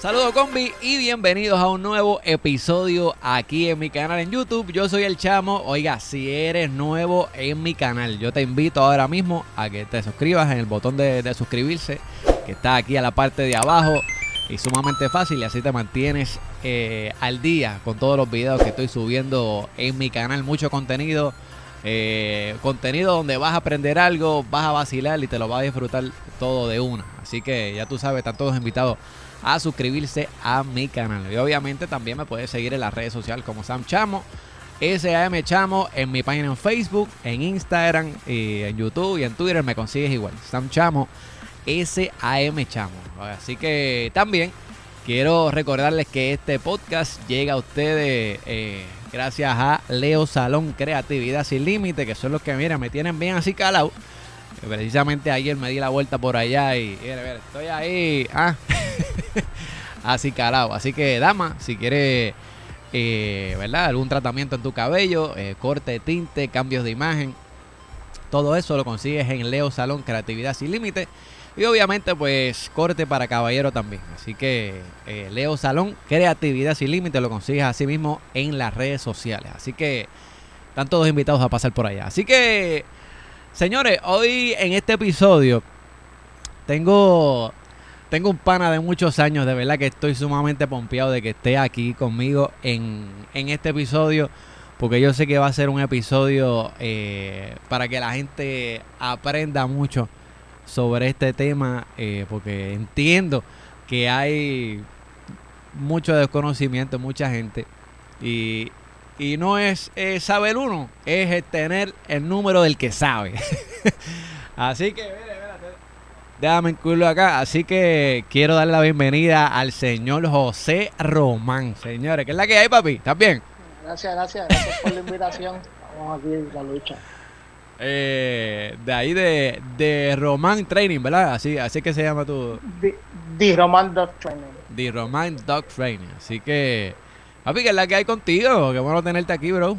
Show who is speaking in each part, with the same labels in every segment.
Speaker 1: Saludos combi y bienvenidos a un nuevo episodio aquí en mi canal en YouTube. Yo soy el chamo. Oiga, si eres nuevo en mi canal, yo te invito ahora mismo a que te suscribas en el botón de, suscribirse que está aquí a la parte de abajo y sumamente fácil y así te mantienes eh, al día con todos los videos que estoy subiendo en mi canal. Mucho contenido. Eh, contenido donde vas a aprender algo, vas a vacilar y te lo vas a disfrutar todo de una. Así que ya tú sabes, están todos invitados a suscribirse a mi canal. Y obviamente también me puedes seguir en las redes sociales como Sam Chamo, SAM Chamo, en mi página en Facebook, en Instagram, en YouTube y en Twitter me consigues igual. Sam Chamo, SAM Chamo. Así que también quiero recordarles que este podcast llega a ustedes eh, gracias a Leo Salón Creatividad Sin Límite, que son los que, mira, me tienen bien así calado. Precisamente ayer me di la vuelta por allá y, estoy ahí. Ah. Así calado. Así que, dama, si quieres, eh, ¿verdad? Algún tratamiento en tu cabello, eh, corte, tinte, cambios de imagen. Todo eso lo consigues en Leo Salón Creatividad Sin Límite. Y obviamente, pues, corte para caballero también. Así que eh, Leo Salón Creatividad Sin Límite lo consigues así mismo en las redes sociales. Así que están todos invitados a pasar por allá. Así que, señores, hoy en este episodio tengo tengo un pana de muchos años, de verdad que estoy sumamente pompeado de que esté aquí conmigo en, este episodio, porque yo sé que va a ser un episodio eh, para que la gente aprenda mucho sobre este tema, eh, porque entiendo que hay mucho desconocimiento, mucha gente, y, y no es saber uno, es tener el número del que sabe. Así que, Déjame incluirlo acá. Así que quiero darle la bienvenida al señor José Román. Señores, ¿qué es la que hay, papi? ¿Estás bien?
Speaker 2: Gracias, gracias. Gracias por la invitación. Vamos aquí en la lucha.
Speaker 1: Eh, de ahí de, de Román Training, ¿verdad? Así, así que se llama tu...
Speaker 2: The, Román Dog Training.
Speaker 1: The Román Dog Training. Así que, papi, ¿qué es la que hay contigo? Qué bueno tenerte aquí, bro.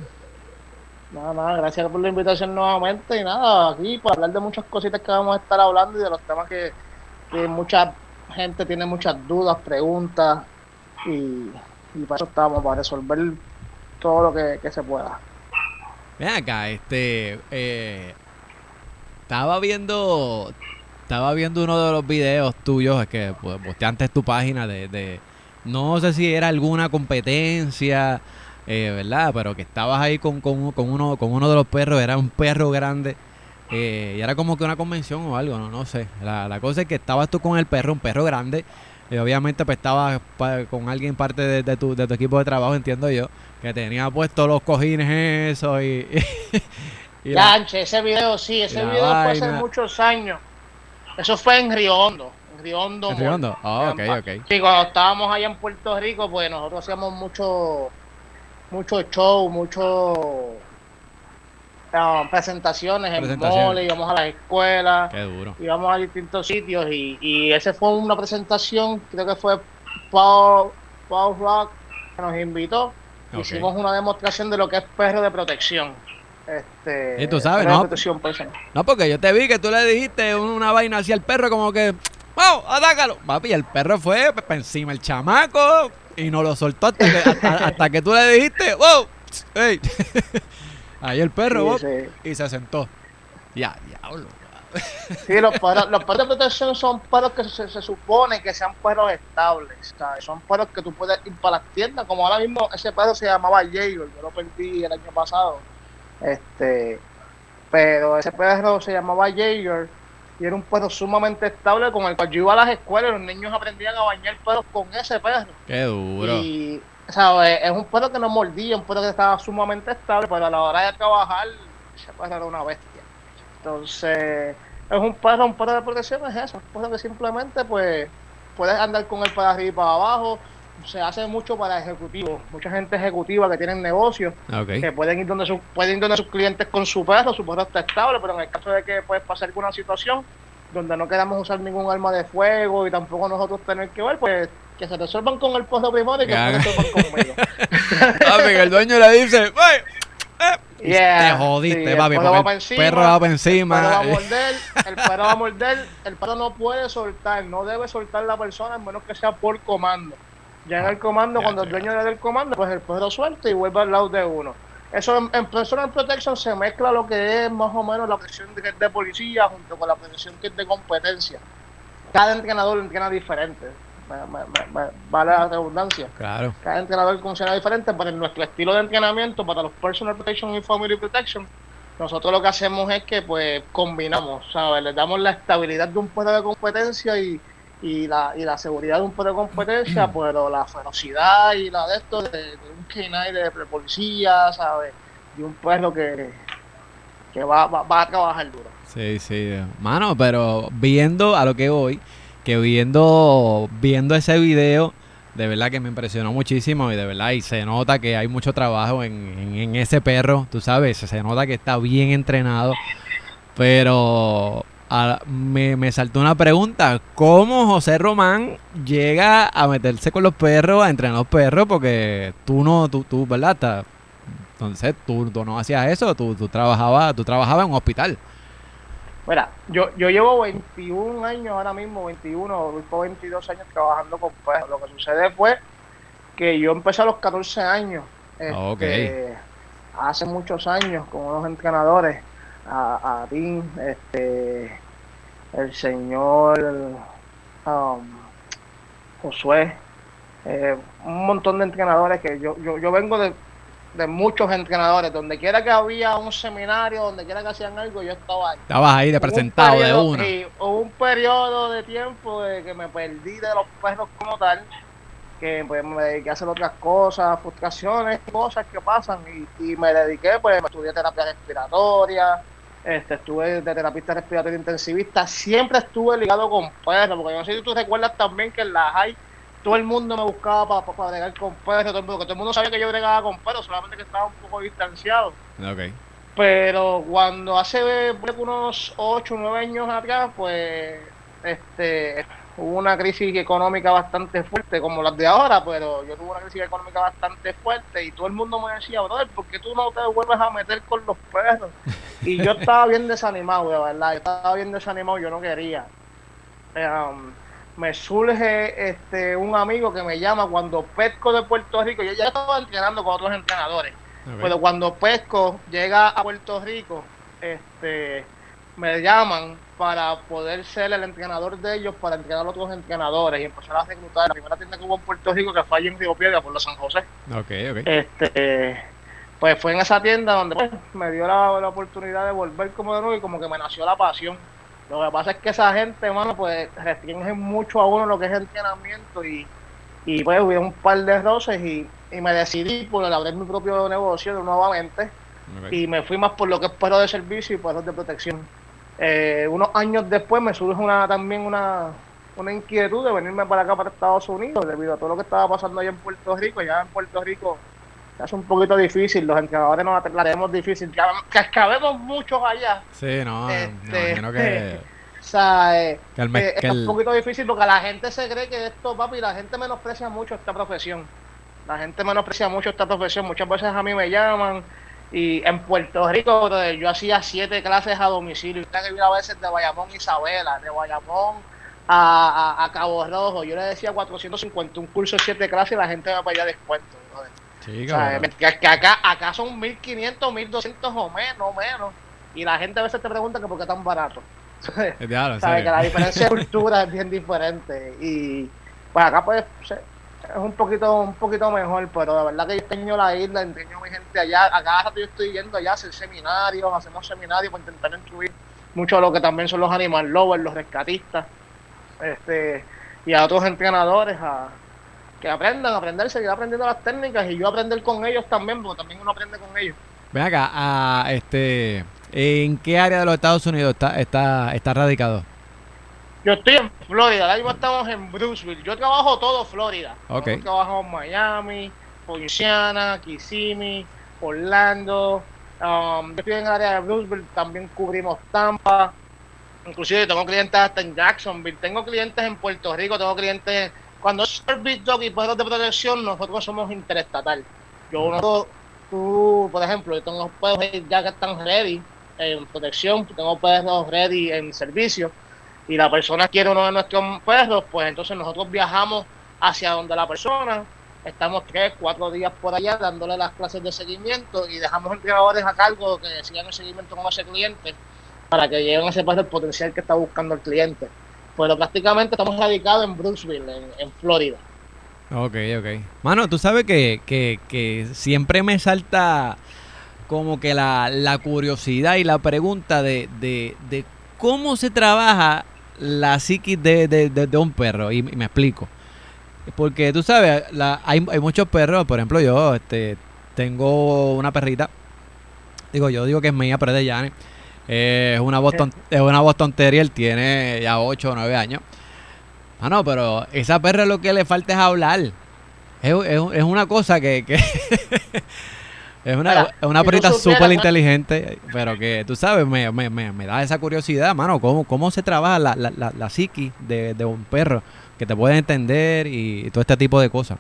Speaker 2: Nada, nada, gracias por la invitación nuevamente y nada, aquí para hablar de muchas cositas que vamos a estar hablando y de los temas que, mucha gente tiene muchas dudas, preguntas y, para eso estamos, para resolver todo lo que, se pueda.
Speaker 1: Ven acá, este, eh, estaba viendo, estaba viendo uno de los videos tuyos, es que pues, antes tu página de, de, no sé si era alguna competencia eh, ¿verdad? Pero que estabas ahí con, con, con, uno, con uno de los perros, era un perro grande. Eh, y era como que una convención o algo, no, no sé. La, la cosa es que estabas tú con el perro, un perro grande. Y obviamente pues estabas con alguien parte de, tu, de tu equipo de trabajo, entiendo yo, que tenía puesto los cojines eso y...
Speaker 2: y ese video sí, ese video fue hace muchos años. Eso fue en Río Hondo. En Río Hondo.
Speaker 1: ¿En Río Hondo? Oh, ok, ok.
Speaker 2: Sí, cuando estábamos allá en Puerto Rico, pues nosotros hacíamos mucho mucho show, mucho ah, presentaciones en mole, íbamos a las escuelas, íbamos a distintos sitios y, y ese fue una presentación, creo que fue Paul, Paul Rock que nos invitó. Hicimos una demostración de lo que es perro de protección. Este,
Speaker 1: y tú sabes, ¿no? No, porque yo te vi que tú le dijiste una vaina hacia el perro como que, ¡Vamos, atácalo! Papi, el perro fue encima el chamaco, y no lo soltó hasta que, hasta, que tú le dijiste, wow, Ahí el perro, y se sentó. Ya, diablo.
Speaker 2: Sí, los perros, los perros de protección son perros que se, supone que sean perros estables. Son perros que tú puedes ir para las tiendas. Como ahora mismo ese perro se llamaba Jaeger, yo lo perdí el año pasado. Este, pero ese perro se llamaba Jaeger y era un perro sumamente estable con el cual yo iba a las escuelas y los niños aprendían a bañar perros con ese perro.
Speaker 1: Qué duro.
Speaker 2: Y, o es un perro que no mordía, un perro que estaba sumamente estable, pero a la hora de trabajar, ese perro era una bestia. Entonces, es un perro, un perro de protección es eso, un perro que simplemente pues puedes andar con él para arriba y para abajo, se hace mucho para ejecutivos, mucha gente ejecutiva que tienen negocios, que pueden ir donde su, pueden ir donde sus clientes con su perro, su perro está estable, pero en el caso de que puede pasar alguna situación donde no queramos usar ningún arma de fuego y tampoco nosotros tener que ver, pues que se resuelvan con el perro primero y que se resuelvan conmigo.
Speaker 1: el dueño le dice, y te jodiste, papi.
Speaker 2: El
Speaker 1: perro va encima, perro va para encima.
Speaker 2: El perro va a morder, el perro va a morder, el perro no puede soltar, no debe soltar la persona, a menos que sea por comando. Ya en el comando, cuando el dueño le da el comando, pues el perro suelta y vuelve al lado de uno. Eso en, en, Personal Protection se mezcla lo que es más o menos la presión de, de policía junto con la presión que es de competencia. Cada entrenador entrena diferente. vale la redundancia.
Speaker 1: Claro.
Speaker 2: Cada entrenador funciona diferente, pero en nuestro estilo de entrenamiento para los Personal Protection y Family Protection, nosotros lo que hacemos es que pues combinamos, ¿sabes? Le damos la estabilidad de un puesto de competencia y, y la, y la seguridad de un puesto de competencia, pero la ferocidad y la de esto de, un K9 de, policía, ¿sabes? Y un perro que, que va, va, a trabajar duro.
Speaker 1: Sí, sí. Mano, pero viendo a lo que voy, que viendo, viendo ese video, de verdad que me impresionó muchísimo y de verdad, y se nota que hay mucho trabajo en, en ese perro, tú sabes, se nota que está bien entrenado, pero me, me, saltó una pregunta. ¿Cómo José Román llega a meterse con los perros, a entrenar los perros? Porque tú no, tú, tú ¿verdad? entonces, tú, tú, no hacías eso, tú, tú, trabajabas, tú trabajabas en un hospital.
Speaker 2: Mira, yo, yo llevo 21 años ahora mismo, 21, 22 años trabajando con perros. Lo que sucede fue que yo empecé a los 14 años. Este, hace muchos años con unos entrenadores a, a ti, este, el señor um, Josué, eh, un montón de entrenadores que yo, yo, yo vengo de, de, muchos entrenadores, donde quiera que había un seminario, donde quiera que hacían algo, yo estaba ahí.
Speaker 1: Estabas ahí de presentado de uno.
Speaker 2: Y hubo un periodo de tiempo de que me perdí de los perros como tal, que pues me dediqué a hacer otras cosas, frustraciones, cosas que pasan, y, y me dediqué, pues me estudié terapia respiratoria, este, estuve de terapista respiratorio intensivista, siempre estuve ligado con perros, porque yo no sé si tú recuerdas también que en la high todo el mundo me buscaba para pa, bregar con perros, todo el mundo, todo el mundo sabía que yo bregaba con perros, solamente que estaba un poco distanciado.
Speaker 1: Okay.
Speaker 2: Pero cuando hace unos 8 o 9 años atrás, pues este hubo una crisis económica bastante fuerte, como las de ahora, pero yo tuve una crisis económica bastante fuerte y todo el mundo me decía, brother, ¿por qué tú no te vuelves a meter con los perros? Y yo estaba bien desanimado, de verdad, yo estaba bien desanimado, yo no quería. Um, me surge este un amigo que me llama cuando pesco de Puerto Rico, yo ya estaba entrenando con otros entrenadores, pero cuando pesco llega a Puerto Rico, este me llaman para poder ser el entrenador de ellos para entrenar a otros entrenadores y empezar a reclutar la primera tienda que hubo en Puerto Rico que fue allí en Río Piedra por los San José.
Speaker 1: Okay, okay.
Speaker 2: Este, pues fue en esa tienda donde pues, me dio la, oportunidad de volver como de nuevo y como que me nació la pasión. Lo que pasa es que esa gente, hermano, pues restringe mucho a uno lo que es entrenamiento y, y pues hubo un par de roces y, y me decidí por abrir mi propio negocio nuevamente y me fui más por lo que es perro de servicio y perros de protección. Eh, unos años después me surge una, también una, una inquietud de venirme para acá, para Estados Unidos, debido a todo lo que estaba pasando allá en Puerto Rico. Ya en Puerto Rico es un poquito difícil, los entrenadores nos la tenemos difícil. Que cabemos muchos allá.
Speaker 1: Sí, no, este, que...
Speaker 2: O sea, eh, eh, es un poquito difícil porque la gente se cree que esto, papi, la gente menosprecia mucho esta profesión. La gente menosprecia mucho esta profesión. Muchas veces a mí me llaman y en Puerto Rico yo hacía siete clases a domicilio. Usted que a veces de Bayamón Isabela, de Bayamón a, a, Cabo Rojo. Yo le decía 450, un curso de siete clases y la gente me pedía descuento. Sí, que, acá, acá son 1500, 1200 o menos, menos. Y la gente a veces te pregunta que por qué tan barato. ¿Sabes? Que la diferencia de cultura es bien diferente. Y pues acá pues es un poquito un poquito mejor, pero la verdad que yo enseño la isla, enseño a mi gente allá. A cada yo estoy yendo allá a hacer seminarios, hacemos seminarios para intentar incluir mucho de lo que también son los animal lovers, los rescatistas, este y a otros entrenadores a que aprendan, a aprender, seguir aprendiendo las técnicas y yo aprender con ellos también, porque también uno aprende con ellos.
Speaker 1: Ven acá, a, este, ¿en qué área de los Estados Unidos está, está, está radicado?
Speaker 2: Yo estoy en Florida, ahora mismo estamos en Bruceville. Yo trabajo todo Florida.
Speaker 1: Okay.
Speaker 2: trabajo en Miami, Louisiana, Kissimmee, Orlando. Um, yo estoy en el área de Bruceville, también cubrimos Tampa. Inclusive tengo clientes hasta en Jacksonville. Tengo clientes en Puerto Rico, tengo clientes... Cuando es Service Dog y puestos de protección, nosotros somos interestatal. Yo no tú, por ejemplo, yo tengo perros ya que están ready en protección, tengo perros ready en servicio, y la persona quiere uno de nuestros perros, pues entonces nosotros viajamos hacia donde la persona, estamos tres, cuatro días por allá dándole las clases de seguimiento y dejamos entrenadores a cargo que sigan el seguimiento con ese cliente para que lleguen a ese perro el potencial que está buscando el cliente. Pero prácticamente estamos radicados en Brooksville, en, en Florida.
Speaker 1: Ok, ok. Mano, tú sabes que, que, que siempre me salta como que la, la curiosidad y la pregunta de, de, de cómo se trabaja la psiquis de, de, de, de un perro. Y, me explico. Porque tú sabes, la, hay, hay muchos perros, por ejemplo yo este, tengo una perrita, digo yo digo que es mía, pero es de Janet. Eh, es una Boston, es una Boston Terrier, tiene ya 8 o 9 años. Ah, no, pero esa perra lo que le falta es hablar. Es, es, es una cosa que... que es una,
Speaker 2: Mira,
Speaker 1: una
Speaker 2: si tú
Speaker 1: perrita súper inteligente, pero que tú sabes, me, me, me, me da esa curiosidad, mano, cómo, cómo se trabaja la, la, la, la psiqui de, de un perro que te puede entender y, y todo este tipo de cosas.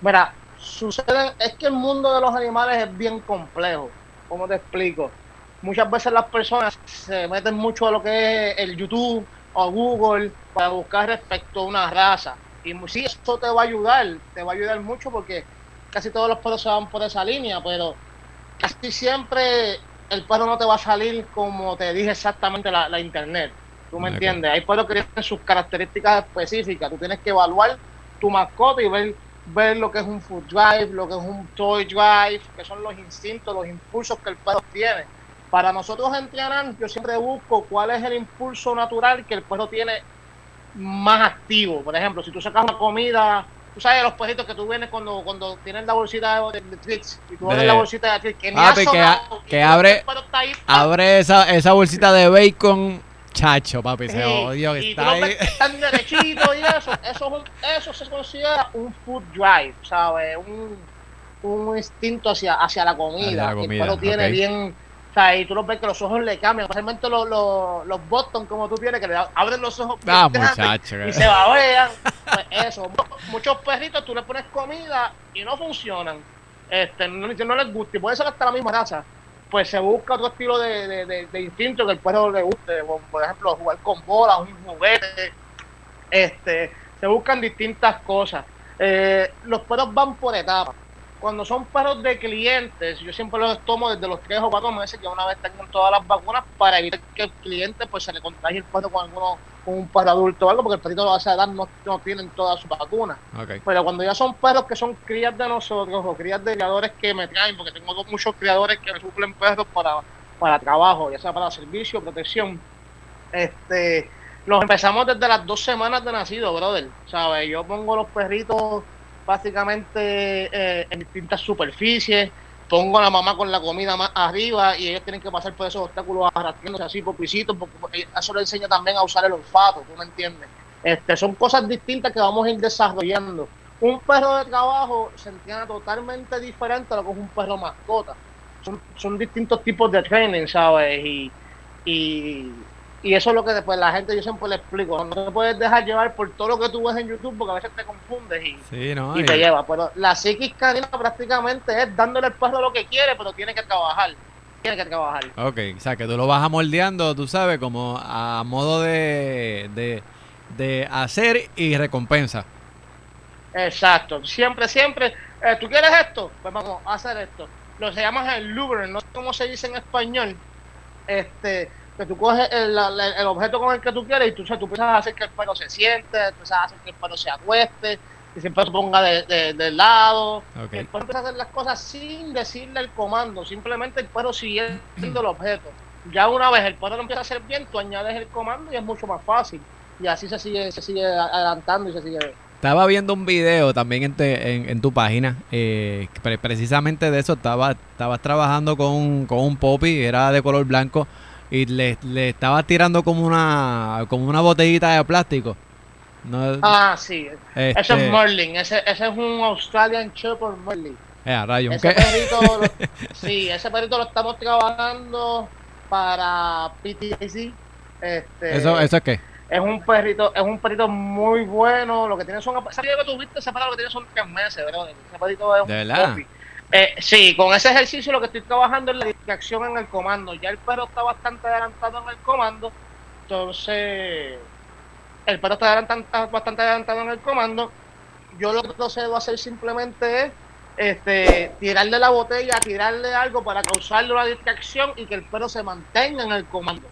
Speaker 2: Mira, suceden, es que el mundo de los animales es bien complejo. ¿Cómo te explico? Muchas veces las personas se meten mucho a lo que es el YouTube o Google para buscar respecto a una raza. Y sí, eso te va a ayudar, te va a ayudar mucho porque casi todos los perros se van por esa línea, pero casi siempre el perro no te va a salir como te dije exactamente la, la internet. ¿Tú me entiendes? Hay perros que tienen sus características específicas. Tú tienes que evaluar tu mascota y ver, ver lo que es un food drive, lo que es un toy drive, que son los instintos, los impulsos que el perro tiene. Para nosotros entrenar, yo siempre busco cuál es el impulso natural que el perro tiene más activo. Por ejemplo, si tú sacas una comida, tú sabes los perritos que tú vienes cuando, cuando tienes la bolsita de, de treats y tú abres la bolsita de treats que ni
Speaker 1: que
Speaker 2: sonado,
Speaker 1: que abre-
Speaker 2: ahí.
Speaker 1: Abre esa, esa bolsita de bacon, chacho, papi, se
Speaker 2: Sí,
Speaker 1: odio que
Speaker 2: y
Speaker 1: está ahí.
Speaker 2: ves que están derechitos y eso, eso, eso se considera un food drive, ¿sabes? Un, un instinto hacia, hacia la comida.
Speaker 1: Hacia la
Speaker 2: que
Speaker 1: comida,
Speaker 2: el perro tiene bien, o sea, y tú los ves que los ojos le cambian, especialmente los, los, los Boston como tú tienes, que le abren los ojos
Speaker 1: Ah, muchacho.
Speaker 2: y se babean. Pues eso, mu- muchos perritos tú le pones comida y no funcionan. Este, no, no les gusta, y puede ser hasta la misma raza. Pues se busca otro estilo de, de, de- de instinto que el perro le guste, por ejemplo, jugar con bolas, un juguete. Este, se buscan distintas cosas. Eh, los perros van por etapas. Cuando son perros de clientes, yo siempre los tomo desde los 3 o 4 meses, que una vez tengan todas las vacunas, para evitar que el cliente pues se le contagie el perro con alguno, con un perro adulto o algo, porque el perrito a esa edad no, no tienen todas sus vacunas.
Speaker 1: Ok.
Speaker 2: Pero cuando ya son perros que son crías de nosotros o crías de criadores que me traen, porque tengo dos- muchos criadores que me suplen perros para, para trabajo, ya sea para servicio, protección, este, los empezamos desde las dos semanas de nacido, brother. ¿Sabes? Yo pongo los perritos básicamente eh, en distintas superficies, pongo a la mamá con la comida más arriba y ellos tienen que pasar por esos obstáculos arrastrándose así por pisitos, porque eso le enseña también a usar el olfato, ¿tú me entiendes? Este, son cosas distintas que vamos a ir desarrollando. Un perro de trabajo se entrena totalmente diferente a lo que es un perro mascota. Son, son distintos tipos de training, ¿sabes? Y, y, y eso es lo que después la gente yo siempre le explico. No te puedes dejar llevar por todo lo que tú ves en YouTube porque a veces te confundes y,
Speaker 1: Sí, no.
Speaker 2: y
Speaker 1: y-
Speaker 2: te lleva. Pero la psiquis canina prácticamente es dándole al perro lo que quiere, pero tiene que trabajar. Tiene que trabajar.
Speaker 1: Ok, o sea, que tú lo vas amoldeando, tú sabes, como a modo de, de, de hacer y recompensa.
Speaker 2: Exacto. Siempre, siempre. eh, ¿Tú quieres esto? Pues vamos a hacer esto. Lo se llama el lure, no sé cómo se dice en español. Este, que tú coges el, el objeto con el que tú quieres y tú, o sea, tú empiezas a hacer que el perro se siente, empiezas a hacer que el perro se acueste, que siempre se ponga de, de- de lado.
Speaker 1: Ok.
Speaker 2: El perro empieza a hacer las cosas sin decirle el comando, simplemente el perro siguiendo el objeto. Ya una vez el perro lo empieza a hacer bien, tú añades el comando y es mucho más fácil. Y así se sigue, se sigue adelantando y se sigue.
Speaker 1: Estaba viendo un video también en, te- en, en tu página, eh, precisamente de eso, estaba, estabas trabajando con, con un popi, era de color blanco, y le, le estabas tirando como una, como una botellita de plástico. No,
Speaker 2: Ah, sí.
Speaker 1: este,
Speaker 2: Ese es Merlin, ese, ese es un Australian Shepherd Merlin.
Speaker 1: eh, rayo,
Speaker 2: Ese perrito, lo- sí, ese perrito lo estamos trabajando para PTSD. Este,
Speaker 1: ¿Eso, ¿Eso es qué?
Speaker 2: es un perrito, es un perrito muy bueno. Lo que tiene son, ese que tú viste, ese perrito lo que tiene son tres meses, bro. Ese perrito es un
Speaker 1: ¿De verdad?
Speaker 2: puppy. Eh, sí, con ese ejercicio lo que estoy trabajando es la distracción en el comando. Ya el perro está bastante adelantado en el comando, entonces el perro está, bastante adelantado en el comando. Yo lo que procedo a hacer simplemente es este, tirarle la botella, tirarle algo para causarle la distracción y que el perro se mantenga en el comando.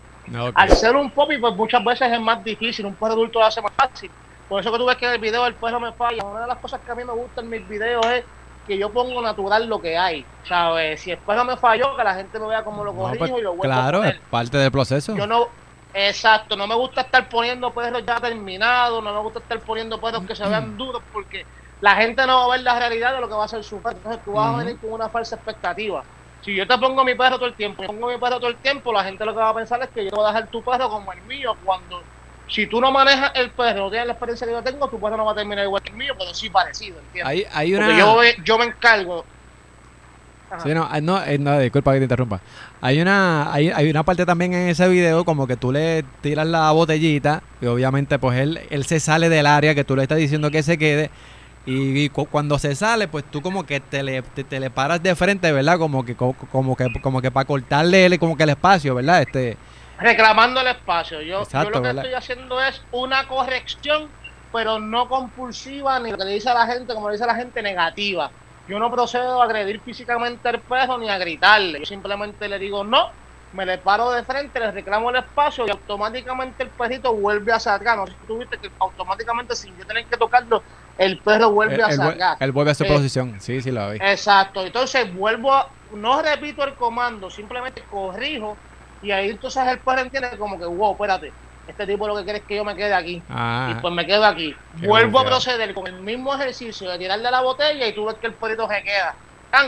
Speaker 2: Al ser un popi, pues muchas veces es más difícil, un perro adulto lo hace más fácil. Por eso que tú ves que en el video el perro me falla. Una de las cosas que a mí me gusta en mis videos es que yo pongo natural lo que hay. ¿Sabes? Si el perro me falló, que la gente me vea como lo corrijo
Speaker 1: pues,
Speaker 2: y lo
Speaker 1: vuelvo Claro, es parte del proceso.
Speaker 2: Yo no, exacto, no me gusta estar poniendo perros ya terminados, no me gusta estar poniendo perros que se vean duros porque la gente no va a ver la realidad de lo que va a ser su perro. Entonces tú vas a venir con una falsa expectativa. Si yo te pongo mi perro todo el tiempo, pongo mi perro todo el tiempo, la gente lo que va a pensar es que yo voy a dejar tu perro como el mío cuando si tú no manejas el perro, no tienes la experiencia que yo tengo, tu perro no va a terminar igual que el mío, pero sí parecido, ¿entiendes?
Speaker 1: Hay, una...
Speaker 2: Porque yo, yo me encargo.
Speaker 1: Sí, no, no, eh, no, disculpa que te interrumpa. Hay una, hay, hay, una parte también en ese video como que tú le tiras la botellita y obviamente pues él, él se sale del área que tú le estás diciendo que se quede y, cuando se sale, pues tú como que te le, te, le paras de frente, ¿verdad? Como que, como, que, como que para cortarle como que el espacio, ¿verdad? Este,
Speaker 2: Reclamando el espacio. Yo, yo lo que estoy haciendo es una corrección, pero no compulsiva, ni lo que le dice a la gente, como le dice a la gente, negativa. Yo no procedo a agredir físicamente al perro ni a gritarle. Yo simplemente le digo no, me le paro de frente, le reclamo el espacio y automáticamente el perrito vuelve a sacar. No sé si tú viste que automáticamente sin yo tener que tocarlo, el perro vuelve a sacar.
Speaker 1: Él vuelve a su eh, posición, sí, sí lo vi.
Speaker 2: Exacto, entonces vuelvo a, no repito el comando, simplemente corrijo y ahí entonces el perro entiende como que, wow, espérate, este tipo lo que quiere es que yo me quede aquí. Ah, y pues me quedo aquí. Vuelvo a proceder con el mismo ejercicio de tirarle la botella y tú ves que el perrito se queda.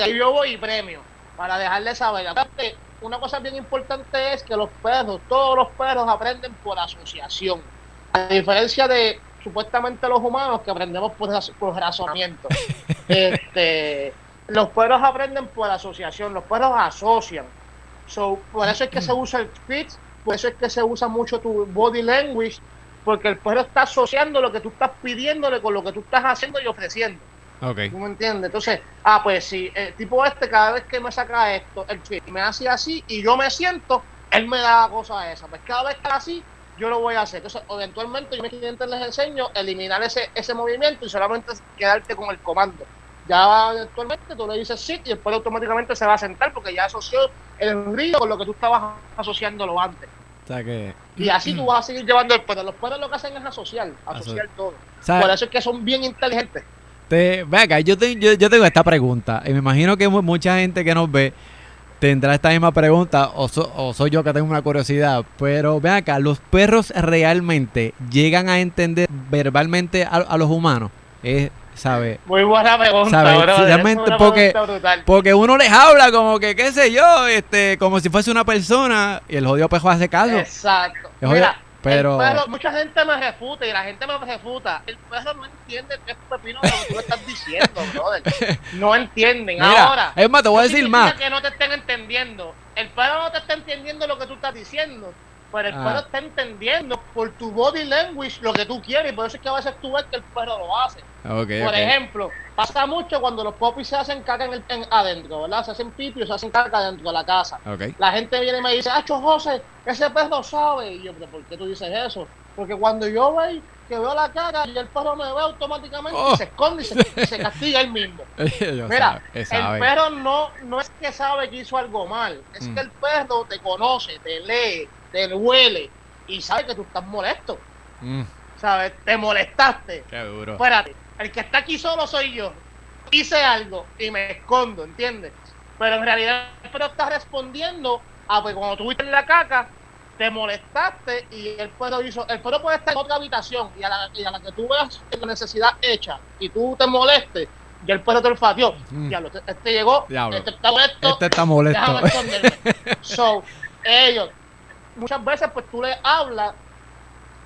Speaker 2: Y yo voy y premio para dejarle saber. Aparte, una cosa bien importante es que los perros, todos los perros aprenden por asociación. A diferencia de supuestamente los humanos que aprendemos por, razonamiento. este, los perros aprenden por asociación, los perros asocian. So, por eso es que se usa el speech, por eso es que se usa mucho tu body language, porque el perro está asociando lo que tú estás pidiéndole con lo que tú estás haciendo y ofreciendo.
Speaker 1: Okay.
Speaker 2: ¿Tú me entiendes? Entonces, ah, pues si el tipo este cada vez que me saca esto, el tweet me hace así y yo me siento, él me da cosa esa. Pues cada vez que así, yo lo voy a hacer. Entonces, eventualmente yo a mis clientes les enseño eliminar ese, ese movimiento y solamente quedarte con el comando. Ya eventualmente tú le dices sí y después automáticamente se va a sentar porque ya asoció el río con lo que tú estabas asociándolo antes.
Speaker 1: O sea que...
Speaker 2: Y así tú vas a seguir llevando el perro. Los perros lo que hacen es asociar, asociar todo. Por eso es que son bien inteligentes.
Speaker 1: Te, venga, yo, yo, yo tengo esta pregunta y me imagino que mucha gente que nos ve tendrá esta misma pregunta o, soy yo que tengo una curiosidad. Pero ven acá, ¿los perros realmente llegan a entender verbalmente a, los humanos? Es, ¿sabe?
Speaker 2: Muy buena pregunta,
Speaker 1: Realmente porque, porque uno les habla como que, qué sé yo, este como si fuese una persona y el jodido pejo hace caso.
Speaker 2: Exacto.
Speaker 1: Mira, pero...
Speaker 2: mucha gente me refuta y la gente me refuta. El perro no entiende qué es pepino lo que tú estás diciendo, brother. No entienden. Ahora,
Speaker 1: es más, te voy a decir más.
Speaker 2: que no te estén entendiendo. El perro no te está entendiendo lo que tú estás diciendo. Pero el ah. perro está entendiendo por tu body language lo que tú quieres. Y por eso es que a veces tú ves que el perro lo hace. por ejemplo, pasa mucho cuando los popis se hacen caca en el, adentro, ¿verdad? Se hacen pipi se hacen caca dentro de la casa. La gente viene y me dice, ¡Acho José! Ese perro sabe. Y yo, ¿por qué tú dices eso? Porque cuando yo veo que veo la cara y el perro me ve automáticamente oh. se esconde y se, castiga él mismo. Mira, el perro no, no es que sabe que hizo algo mal, es mm. que el perro te conoce, te lee, te huele y sabe que tú estás molesto. Mm. ¿Sabes? Te molestaste.
Speaker 1: Qué duro.
Speaker 2: Espérate, el que está aquí solo soy yo. Hice algo y me escondo, ¿entiendes? Pero en realidad el perro está respondiendo a pues cuando tuviste en la caca, te molestaste y el perro hizo. El perro puede estar en otra habitación y a la, y a la que tú veas la necesidad hecha y tú te molestes, y el perro te olfateó. Mm. Diablo, este, llegó, este está molesto.
Speaker 1: Este está molesto.
Speaker 2: so, ellos muchas veces pues tú le hablas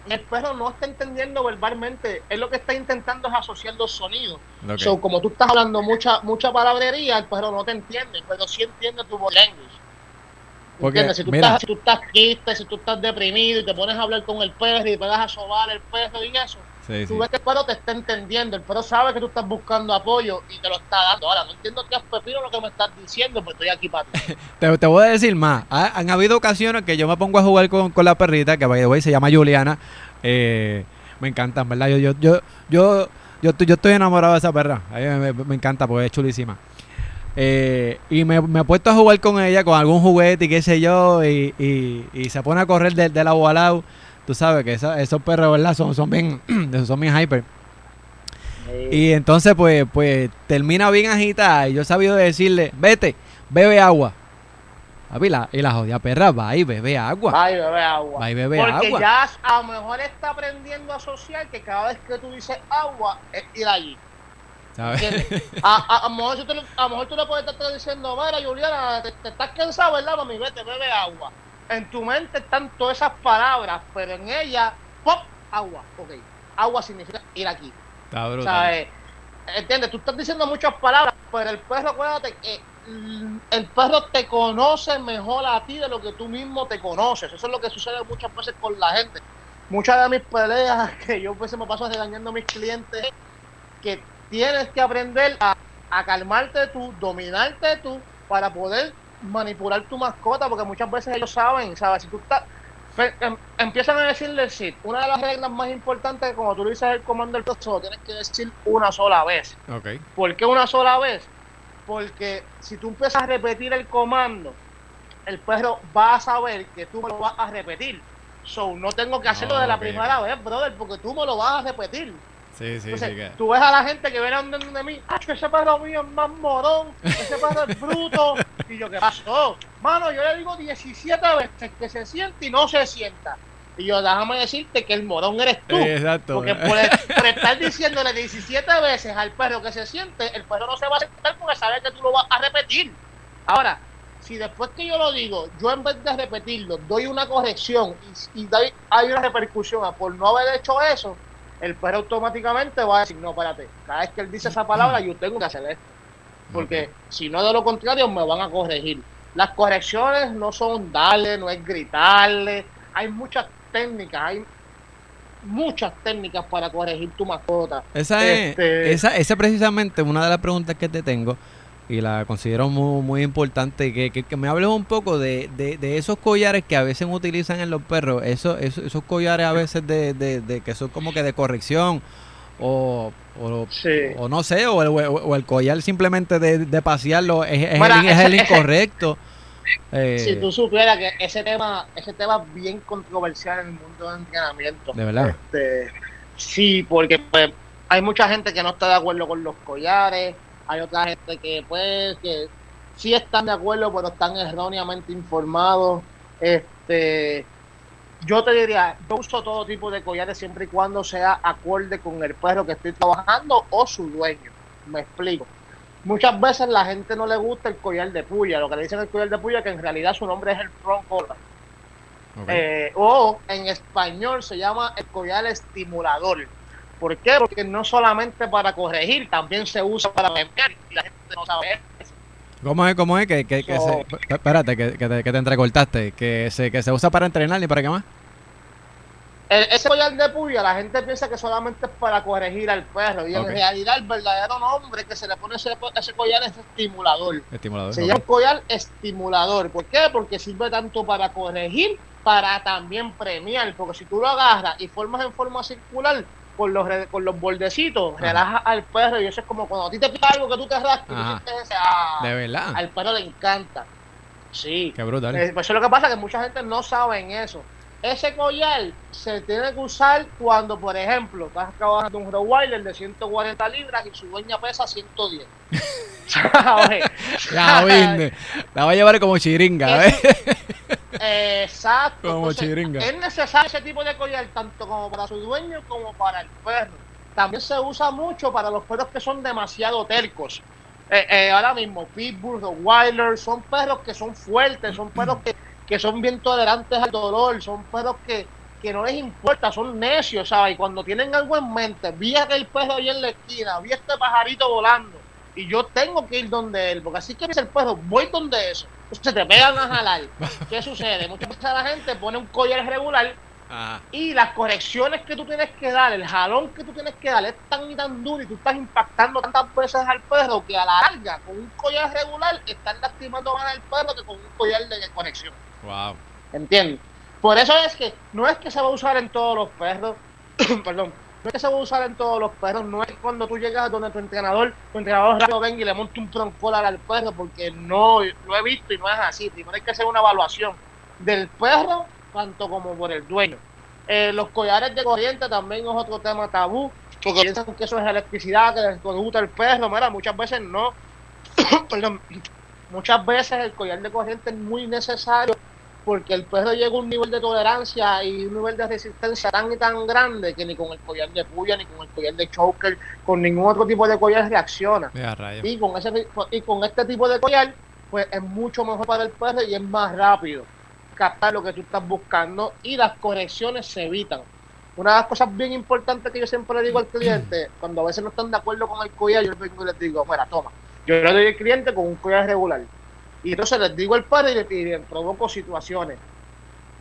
Speaker 2: el perro no está entendiendo verbalmente, él lo que está intentando es asociar los sonidos. como tú estás hablando mucha mucha palabrería, el perro no te entiende, pero sí entiende tu voz language. Porque, Si tú, estás, si tú estás triste, si tú estás deprimido y te pones a hablar con el perro y te vas a sobar el perro y eso, tú ves que el perro te está entendiendo, el perro sabe que tú estás buscando apoyo y te lo está dando. Ahora, no entiendo qué es pepino lo que me estás diciendo, pero estoy aquí para ti.
Speaker 1: te, voy a decir más. Han habido ocasiones que yo me pongo a jugar con, la perrita, que by the way se llama Juliana. Eh, me encantan, ¿verdad? Yo, yo, yo, yo, yo, yo, estoy enamorado de esa perra. A mí me, encanta porque es chulísima. Eh, y me, me he puesto a jugar con ella, con algún juguete y qué sé yo, y, y, se pone a correr del de lado a lado. Tú sabes que esos perros, ¿verdad? Son, son bien, son bien hyper. Y entonces, pues, pues, termina bien agitada. Y yo he sabido decirle, vete, bebe agua. y la jodida perra va y bebe agua.
Speaker 2: Va y bebe agua.
Speaker 1: Va y bebe Porque
Speaker 2: ya a lo mejor está aprendiendo a asociar que cada vez que tú dices agua es ir allí. ¿Sabes? A, a, lo mejor tú, a, lo mejor tú le puedes estar diciendo, mira, Juliana, te, te estás cansado, ¿verdad, mami? Vete, bebe agua en tu mente están todas esas palabras, pero en ella, ¡pop! Agua. Ok. Agua significa ir aquí.
Speaker 1: Está brutal.
Speaker 2: Eh, ¿Entiendes? Tú estás diciendo muchas palabras, pero el perro, acuérdate que el perro te conoce mejor a ti de lo que tú mismo te conoces. Eso es lo que sucede muchas veces con la gente. Muchas de mis peleas que yo pues me paso regañando a mis clientes que tienes que aprender a, a calmarte tú, dominarte tú para poder manipular tu mascota, porque muchas veces ellos saben, ¿sabes? Si tú estás. Em, empiezan a decirle sí. Una de las reglas más importantes es cuando tú dices el comando del perro, tienes que decir una sola vez.
Speaker 1: Okay.
Speaker 2: ¿Por qué una sola vez? Porque si tú empiezas a repetir el comando, el perro va a saber que tú me lo vas a repetir. So, no tengo que hacerlo de la primera vez, brother, porque tú me lo vas a repetir.
Speaker 1: Sí, sí, sí.
Speaker 2: Tú ves a la gente que viene andando de mí, ¡ah, ese perro mío es más morón! ¡Ese perro es bruto! Y yo, ¿qué pasó? Mano, yo le digo 17 veces que se siente y no se sienta. Y yo, déjame decirte que el morón eres tú.
Speaker 1: Exacto.
Speaker 2: Porque por, estar diciéndole 17 veces al perro que se siente, el perro no se va a sentar porque sabe que tú lo vas a repetir. Ahora, si después que yo lo digo, yo en vez de repetirlo, doy una corrección y, y hay una repercusión por no haber hecho eso, el perro automáticamente va a decir, no, espérate, cada vez que él dice esa palabra yo tengo que hacer esto. Porque si no de lo contrario me van a corregir. Las correcciones no son darle, no es gritarle, hay muchas técnicas, hay muchas técnicas para corregir tu mascota.
Speaker 1: Esa es, este, esa, esa precisamente una de las preguntas que te tengo y la considero muy, muy importante. Que, que, me hables un poco de, de, esos collares que a veces utilizan en los perros, esos, esos, collares a veces de, de, que son como que de corrección o, o, no sé, o el, o el, collar simplemente de, pasearlo es, es, el, incorrecto.
Speaker 2: Eh, si tú supieras que ese tema ese tema es bien controversial en el mundo del entrenamiento.
Speaker 1: De verdad.
Speaker 2: Este, sí, porque pues, hay mucha gente que no está de acuerdo con los collares hay otra gente que pues que sí están de acuerdo pero están erróneamente informados. Este yo te diría yo uso todo tipo de collares siempre y cuando sea acorde con el perro que estoy trabajando o su dueño. Me explico. Muchas veces la gente no le gusta el collar de puya lo que le dicen el collar de puya que en realidad su nombre es el front collar. Eh, o en español se llama el collar estimulador ¿Por qué? Porque no solamente para corregir, también se usa para beber y la gente no sabe eso.
Speaker 1: ¿Cómo es? ¿Cómo es? Que, que, se, espérate, que, que, te, que te entrecortaste. Que se, que se usa para entrenar y para qué más.
Speaker 2: ese collar de puya, la gente piensa que solamente es para corregir al perro. Y en realidad, el verdadero nombre que se le pone ese, ese collar es estimulador.
Speaker 1: Estimulador.
Speaker 2: Se llama collar estimulador. ¿Por qué? Porque sirve tanto para corregir, para también premiar. Porque si tú lo agarras y formas en forma circular, con los, con los bordecitos, relaja al perro y eso es como cuando a ti te pica algo que tú te rasques y ese, ah,
Speaker 1: de verdad.
Speaker 2: Al perro le encanta. Sí.
Speaker 1: Qué brutal.
Speaker 2: Eh, pues eso es lo que pasa, que mucha gente no sabe en eso. Ese collar se tiene que usar cuando, por ejemplo, estás trabajando un Rottweiler de 140 libras y su dueña pesa 110.
Speaker 1: la, la voy a llevar como chiringa, ¿eh?
Speaker 2: exacto. Es necesario ese tipo de collar tanto como para su dueño como para el perro. También se usa mucho para los perros que son demasiado tercos. Eh, eh, ahora mismo, Pitbull, Rottweiler, son perros que son fuertes, son perros que, que son bien tolerantes al dolor, son perros que, que no les importa, son necios, ¿sabes? Y cuando tienen algo en mente, vi aquel perro ahí en la esquina, vi este pajarito volando, y yo tengo que ir donde él, porque así que dice el perro, voy donde eso Entonces te pegan a jalar. ¿Qué sucede? Muchas veces la gente pone un collar regular y las correcciones que tú tienes que dar, el jalón que tú tienes que dar es tan y tan duro y tú estás impactando tantas veces al perro que a la larga, con un collar regular, estás lastimando más al perro que con un collar de conexión.
Speaker 1: Wow.
Speaker 2: ¿Entiendes? Por eso es que no es que se va a usar en todos los perros, perdón, no es que se va a usar en todos los perros, no es cuando tú llegas donde tu entrenador, tu entrenador rápido venga y le monte un troncolar al perro, porque no lo he visto y no es así. Primero hay que hacer una evaluación del perro tanto como por el dueño. Eh, los collares de corriente también es otro tema tabú, porque piensan que eso es electricidad, que les gusta el perro, mira, muchas veces no. Perdón, muchas veces el collar de corriente es muy necesario porque el perro llega a un nivel de tolerancia y un nivel de resistencia tan y tan grande que ni con el collar de puya, ni con el collar de choker, con ningún otro tipo de collar reacciona. Y con, ese, y con este tipo de collar, pues es mucho mejor para el perro y es más rápido captar lo que tú estás buscando y las correcciones se evitan. Una de las cosas bien importantes que yo siempre le digo al cliente, cuando a veces no están de acuerdo con el collar, yo les digo, mira, toma, yo le doy al cliente con un collar regular. Y entonces les digo el padre y le, y provoco situaciones.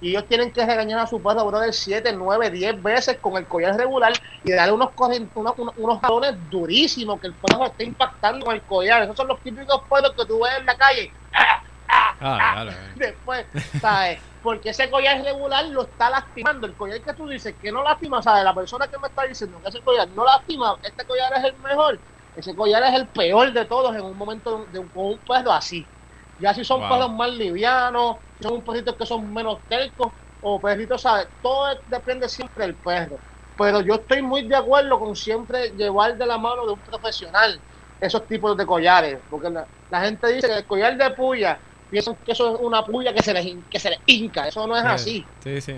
Speaker 2: Y ellos tienen que regañar a su perro, de 7, 9, 10 veces con el collar regular y darle unos, unos, unos jalones durísimos que el perro esté impactando con el collar. Esos son los típicos perros que tú ves en la calle. Ah, Después, ¿sabes? Porque ese collar regular lo está lastimando. El collar que tú dices que no lastima, ¿sabes? La persona que me está diciendo que ese collar no lastima, este collar es el mejor. Ese collar es el peor de todos en un momento de un, con un perro así. Ya si son perros más livianos, son perritos que son menos tercos, o perritos, ¿sabes? Todo depende siempre del perro. Pero yo estoy muy de acuerdo con siempre llevar de la mano de un profesional esos tipos de collares. Porque la, la gente dice que el collar de puya piensan que eso es una puya que se les, que se les hinca. Eso no es así.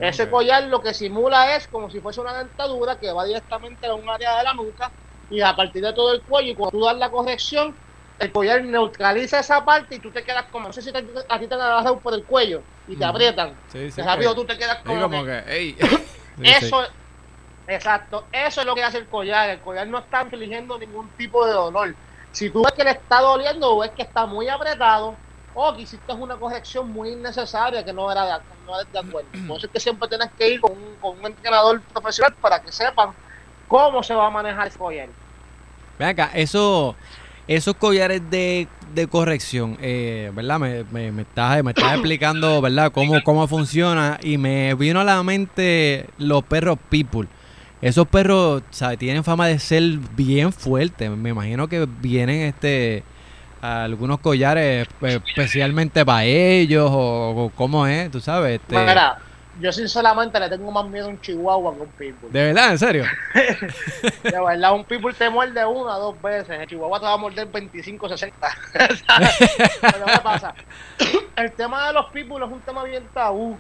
Speaker 2: Ese collar lo que simula es como si fuese una dentadura que va directamente a un área de la nuca y a partir de todo el cuello. Y cuando tú das la corrección, el collar neutraliza esa parte y tú te quedas como. No sé si te, a ti te agarran por el cuello y te aprietan. Sí, rápido tú te quedas como. que, eso. Exacto, eso es lo que hace el collar. El collar no está infligiendo ningún tipo de dolor. Si tú ves que le está doliendo o ves que está muy apretado, o que hiciste una corrección muy innecesaria que no era de, no de acuerdo. Entonces que siempre tienes que ir con un, con un entrenador profesional para que sepan cómo se va a manejar el collar.
Speaker 1: Ven acá, eso, esos collares de, de corrección, eh, ¿verdad? Me, me, me, estás, me estás explicando, ¿verdad? Cómo, cómo funciona y me vino a la mente los perros people. Esos perros, ¿sabes? Tienen fama de ser bien fuertes. Me imagino que vienen este algunos collares pues, especialmente para ellos o, cómo es, tú sabes. Este...
Speaker 2: yo sinceramente le tengo más miedo a un chihuahua que a un pitbull.
Speaker 1: ¿De verdad? ¿En serio?
Speaker 2: de verdad, un pitbull te muerde una o dos veces, el chihuahua te va a morder 25 60. Pero ¿qué pasa? El tema de los pitbulls es un tema bien tabú.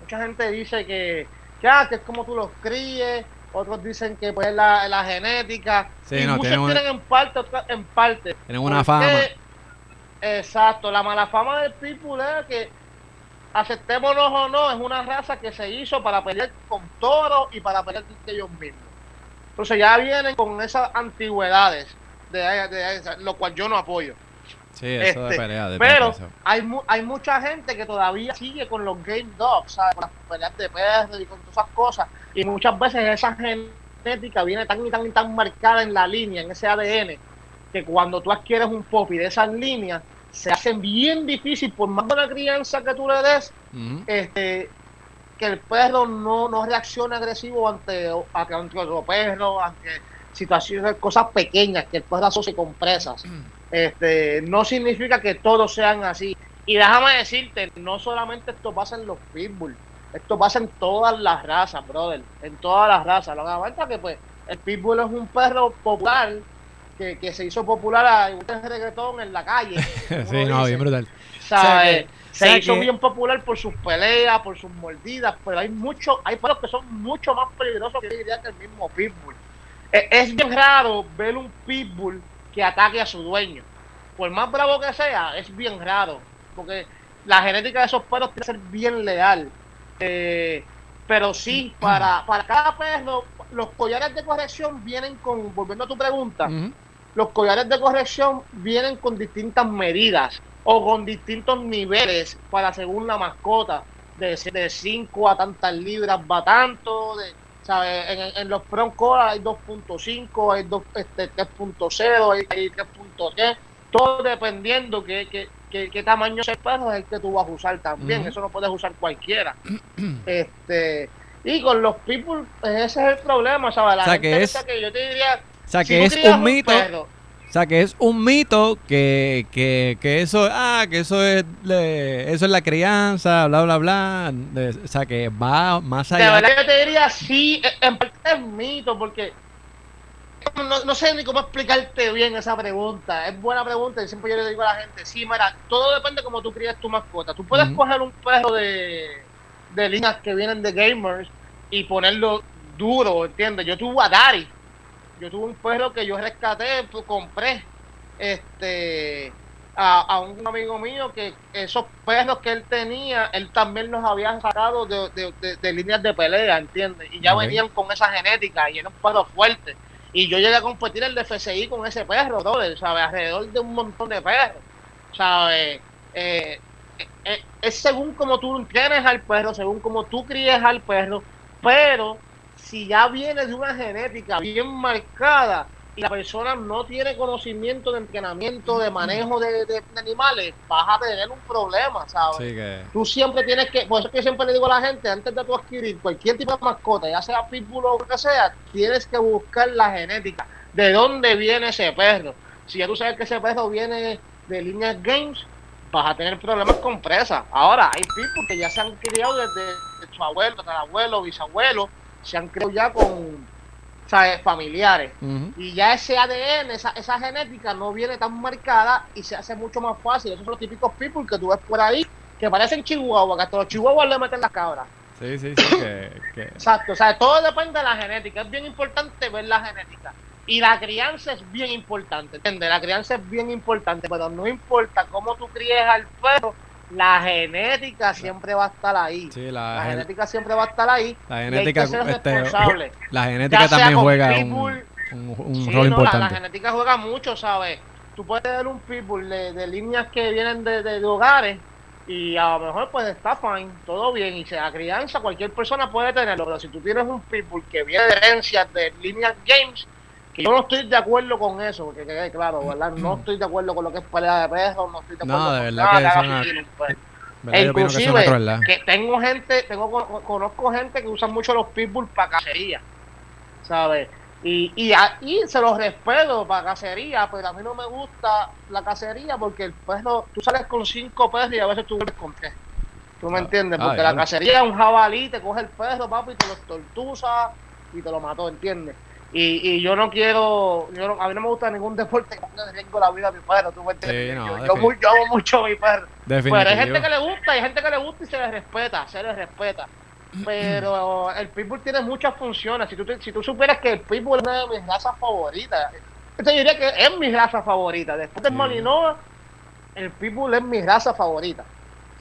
Speaker 2: Mucha gente dice que, ya, ah, que es como tú los críes, otros dicen que pues la, la genética. y muchos tienen en parte, otros en parte.
Speaker 1: Tienen una fama.
Speaker 2: Exacto, la mala fama del pitbull es que aceptémonos o no, es una raza que se hizo para pelear con toros y para pelear con ellos mismos. Entonces ya vienen con esas antigüedades, de, de, lo cual yo no apoyo.
Speaker 1: Sí, eso de este, pelea,
Speaker 2: pero hay, hay mucha gente que todavía sigue con los game dogs, ¿sabes? Con las peleas de perros y con todas esas cosas. Y muchas veces esa genética viene tan y tan y tan marcada en la línea, en ese ADN, que cuando tú adquieres un popi de esas líneas, se hacen bien difícil, por más buena crianza que tú le des, este, que el perro no, no reaccione agresivo ante, ante otro perro, ante situaciones, cosas pequeñas, que el perro asocie con presas. Este, no significa que todos sean así. Y déjame decirte, no solamente esto pasa en los pitbull, esto pasa en todas las razas, brother, en todas las razas. Lo que pasa que pues el pitbull es un perro popular que, que se hizo popular a un reggaetón en la calle.
Speaker 1: sí, no, bien brutal.
Speaker 2: se hizo bien popular por sus peleas, por sus mordidas, pero hay muchos, hay perros que son mucho más peligrosos que, que el mismo pitbull. Es, es bien raro ver un pitbull que ataque a su dueño. Por más bravo que sea, es bien raro, porque la genética de esos perros tiene que ser bien leal. Eh, pero sí, para, para cada perro, los collares de corrección vienen con, volviendo a tu pregunta, los collares de corrección vienen con distintas medidas. o con distintos niveles para según la mascota, de 5 a tantas libras va tanto, de, ¿sabes? En, en los front hay 2.5, hay 2, este, 3.0, hay, hay 3.3, todo dependiendo que, que, qué tamaño ese perro es el que tú vas a usar también, eso no puedes usar cualquiera. este y con los people, pues, ese es el problema, ¿sabes? La
Speaker 1: o sea, que es, que yo te diría, o sea, que es un mito. o sea, que es un mito que, que, que eso, ah, que eso es, eso es la crianza, bla, bla, bla. o sea, que va más allá.
Speaker 2: De verdad yo te diría, sí, en parte es mito, porque no, no, sé ni cómo explicarte bien esa pregunta. Es buena pregunta y siempre yo le digo a la gente, sí, mira, todo depende de cómo tú crías tu mascota. Tú puedes coger un perro de de líneas que vienen de gamers y ponerlo duro, ¿entiendes? Yo tuve a Dari, yo tuve un perro que yo rescaté, pues, compré este a, un amigo mío que esos perros que él tenía, él también los había sacado de, de, líneas de pelea, ¿entiendes? Y ya venían con esa genética y era un perro fuerte. Y yo llegué a competir en el FCI con ese perro, ¿sabes? Alrededor de un montón de perros, ¿sabes? Eh, es según como tú entrenes al perro, según como tú críes al perro, pero si ya viene de una genética bien marcada y la persona no tiene conocimiento de entrenamiento, de manejo de, animales, vas a tener un problema, ¿sabes? Tú siempre tienes que, por eso que siempre le digo a la gente, antes de tú adquirir cualquier tipo de mascota, ya sea pitbull o lo que sea, tienes que buscar la genética, de dónde viene ese perro. Si ya tú sabes que ese perro viene de líneas games, vas a tener problemas con presa. Ahora, hay people que ya se han criado desde su abuelo, abuelo, bisabuelo, se han criado ya con ¿sabes? familiares. Y ya ese ADN, esa, esa genética no viene tan marcada y se hace mucho más fácil. Esos son los típicos people que tú ves por ahí que parecen chihuahuas, que hasta los chihuahuas le meten las cabras.
Speaker 1: Sí, sí, sí. que...
Speaker 2: Exacto, o sea, todo depende de la genética. Es bien importante ver la genética. Y la crianza es bien importante, ¿entiendes? La crianza es bien importante, pero no importa cómo tú críes al perro, la genética siempre va a estar ahí. Sí, la, genética siempre va a estar ahí.
Speaker 1: La genética, este, la genética también juega un, un, rol importante.
Speaker 2: La, genética juega mucho, ¿sabes? Tú puedes tener un pitbull de, de líneas que vienen de, de, hogares y a lo mejor pues está fine, todo bien, y sea crianza, cualquier persona puede tenerlo, pero si tú tienes un pitbull que viene de herencias de líneas games, yo no estoy de acuerdo con eso, porque claro, ¿verdad? No estoy de acuerdo con lo que es pelea de perros, no estoy de acuerdo
Speaker 1: no, de
Speaker 2: con
Speaker 1: nada que,
Speaker 2: pues. E inclusive, que, tengo gente, tengo conozco gente que usa mucho los pitbull para cacería, ¿sabes? Y, y, y se los respeto para cacería, pero a mí no me gusta la cacería porque el perro, tú sales con cinco perros y a veces tú vuelves con tres. ¿Tú me ah, entiendes? Ah, porque la cacería es un jabalí, te coge el perro, papi, y te lo tortuza y te lo mató, ¿entiendes? Y, y yo no quiero, yo a mí no me gusta ningún deporte que ponga en riesgo la vida de mi perro, tú me entiendes. yo, yo, amo mucho a mi perro. Pero hay gente que le gusta, hay gente que le gusta y se le respeta, se le respeta. Pero el pitbull tiene muchas funciones. Si tú, si tú supieras que el pitbull es una de mis razas favoritas, yo te diría que es mi raza favorita. Después del Malinois, el pitbull es mi raza favorita.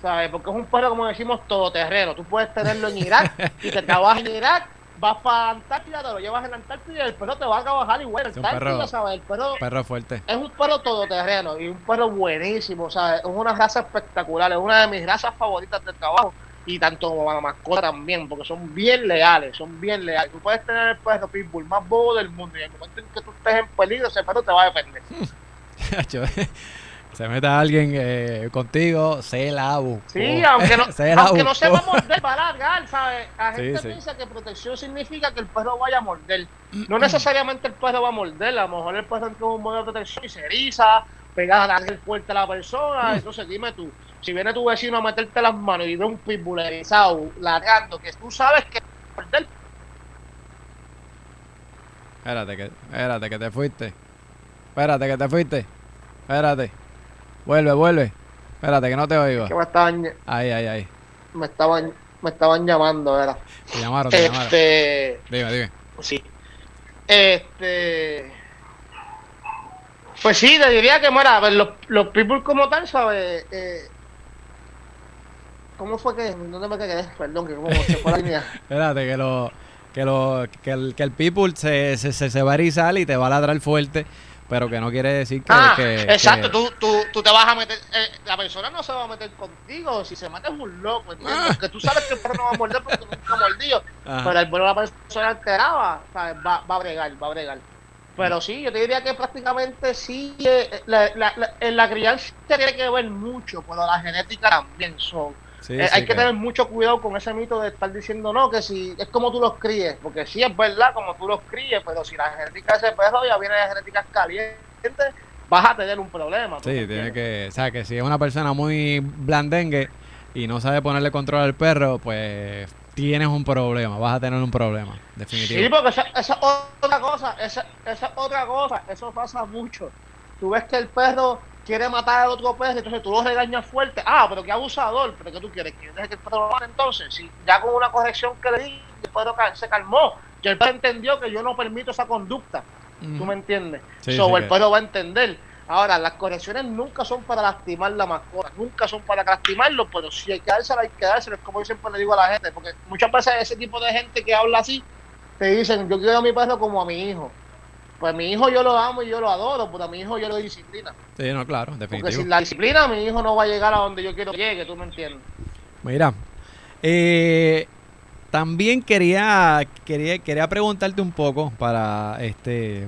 Speaker 2: ¿Sabes? Porque es un perro, como decimos, todoterreno. Tú puedes tenerlo en Irak y te trabajas en Irak vas para Antártida, te lo llevas en Antártida y el perro te va a trabajar igual. Perro, ¿sabes? El perro,
Speaker 1: perro fuerte.
Speaker 2: Es un perro todoterreno y un perro buenísimo, ¿sabes? Es una raza espectacular, es una de mis razas favoritas de trabajo y tanto como la mascota también, porque son bien leales, son bien leales. Tú puedes tener el perro pitbull más bobo del mundo y en el momento en que tú estés en peligro, ese perro te va a defender.
Speaker 1: se meta alguien eh, contigo, se la buscó.
Speaker 2: Sí, aunque no, se aunque no se va a morder, va a largar, ¿sabes? La gente piensa que protección significa que el perro vaya a morder. No necesariamente el perro va a morder, a lo mejor el perro entra un modo de protección y se eriza, pega a darle fuerte a la persona. Entonces, dime tú, si viene tu vecino a meterte las manos y ve un pitbull erizado, largando, que tú sabes que morder.
Speaker 1: Espérate que, espérate que te fuiste. Espérate que te fuiste. Espérate. Vuelve, vuelve. Espérate, que no te oigo.
Speaker 2: Que me estaban...
Speaker 1: Ahí, ahí, ahí.
Speaker 2: Me estaban, me estaban llamando, ¿verdad?
Speaker 1: Te llamaron, te
Speaker 2: este...
Speaker 1: llamaron. Dime, dime.
Speaker 2: Sí. Este... Pues sí, te diría que, mira, a ver, los, los people como tal, ¿sabes? Eh, ¿Cómo fue que.? ¿Dónde me quedé? Perdón, que como se fue la línea.
Speaker 1: Espérate, que lo. Que, lo, que, el, que el people se, se, se, va a erizar y te va a ladrar fuerte pero que no quiere decir que...
Speaker 2: Ah,
Speaker 1: que-
Speaker 2: exacto,
Speaker 1: que-
Speaker 2: tú, tú, tú te vas a meter, eh, la persona no se va a meter contigo, si se mata es un loco, ¿entiendes? Porque tú sabes que el perro no va a morder porque nunca mordió,
Speaker 1: Ajá.
Speaker 2: pero el bueno la persona alteraba, ¿sabes? Va, va a bregar, va a bregar. Pero sí, yo te diría que prácticamente sí, eh, la, la, la, en la crianza tiene que ver mucho, pero la genética también son.
Speaker 1: Sí,
Speaker 2: Eh,
Speaker 1: sí,
Speaker 2: hay que tener mucho cuidado con ese mito de estar diciendo no, que si es como tú los críes, porque sí es verdad como tú los críes, pero si la genética de ese perro ya viene de genéticas calientes, vas a tener un problema. ¿tú me
Speaker 1: Sí, tiene que... O sea, que si es una persona muy blandengue y no sabe ponerle control al perro, pues tienes un problema, vas a tener un problema, definitivo.
Speaker 2: Sí, porque esa, esa es otra cosa, esa, esa es otra cosa, eso pasa mucho. Tú ves que el perro quiere matar al otro perro, entonces tú lo regañas fuerte. Ah, pero qué abusador, pero ¿qué tú quieres? ¿Que deje que el perro lo mate entonces? Si ya con una corrección que le di, el perro se calmó. Y el perro entendió que yo no permito esa conducta. ¿Tú
Speaker 1: Ujú.
Speaker 2: me entiendes?
Speaker 1: Sí,
Speaker 2: so,
Speaker 1: sí
Speaker 2: el perro va a entender. Ahora, las correcciones nunca son para lastimar la mascota, nunca son para lastimarlo, pero si hay que dársela, hay que dársela, es como yo siempre le digo a la gente, porque muchas veces ese tipo de gente que habla así, te dicen, yo quiero a mi perro como a mi hijo. Pues mi hijo yo lo amo y yo lo adoro, pero a mi hijo yo lo disciplina.
Speaker 1: Sí, no, claro,
Speaker 2: Porque
Speaker 1: definitivo.
Speaker 2: sin la disciplina mi hijo no va a llegar a donde yo quiero que llegue, ¿tú me entiendes?
Speaker 1: Mira, eh, también quería, quería quería preguntarte un poco para este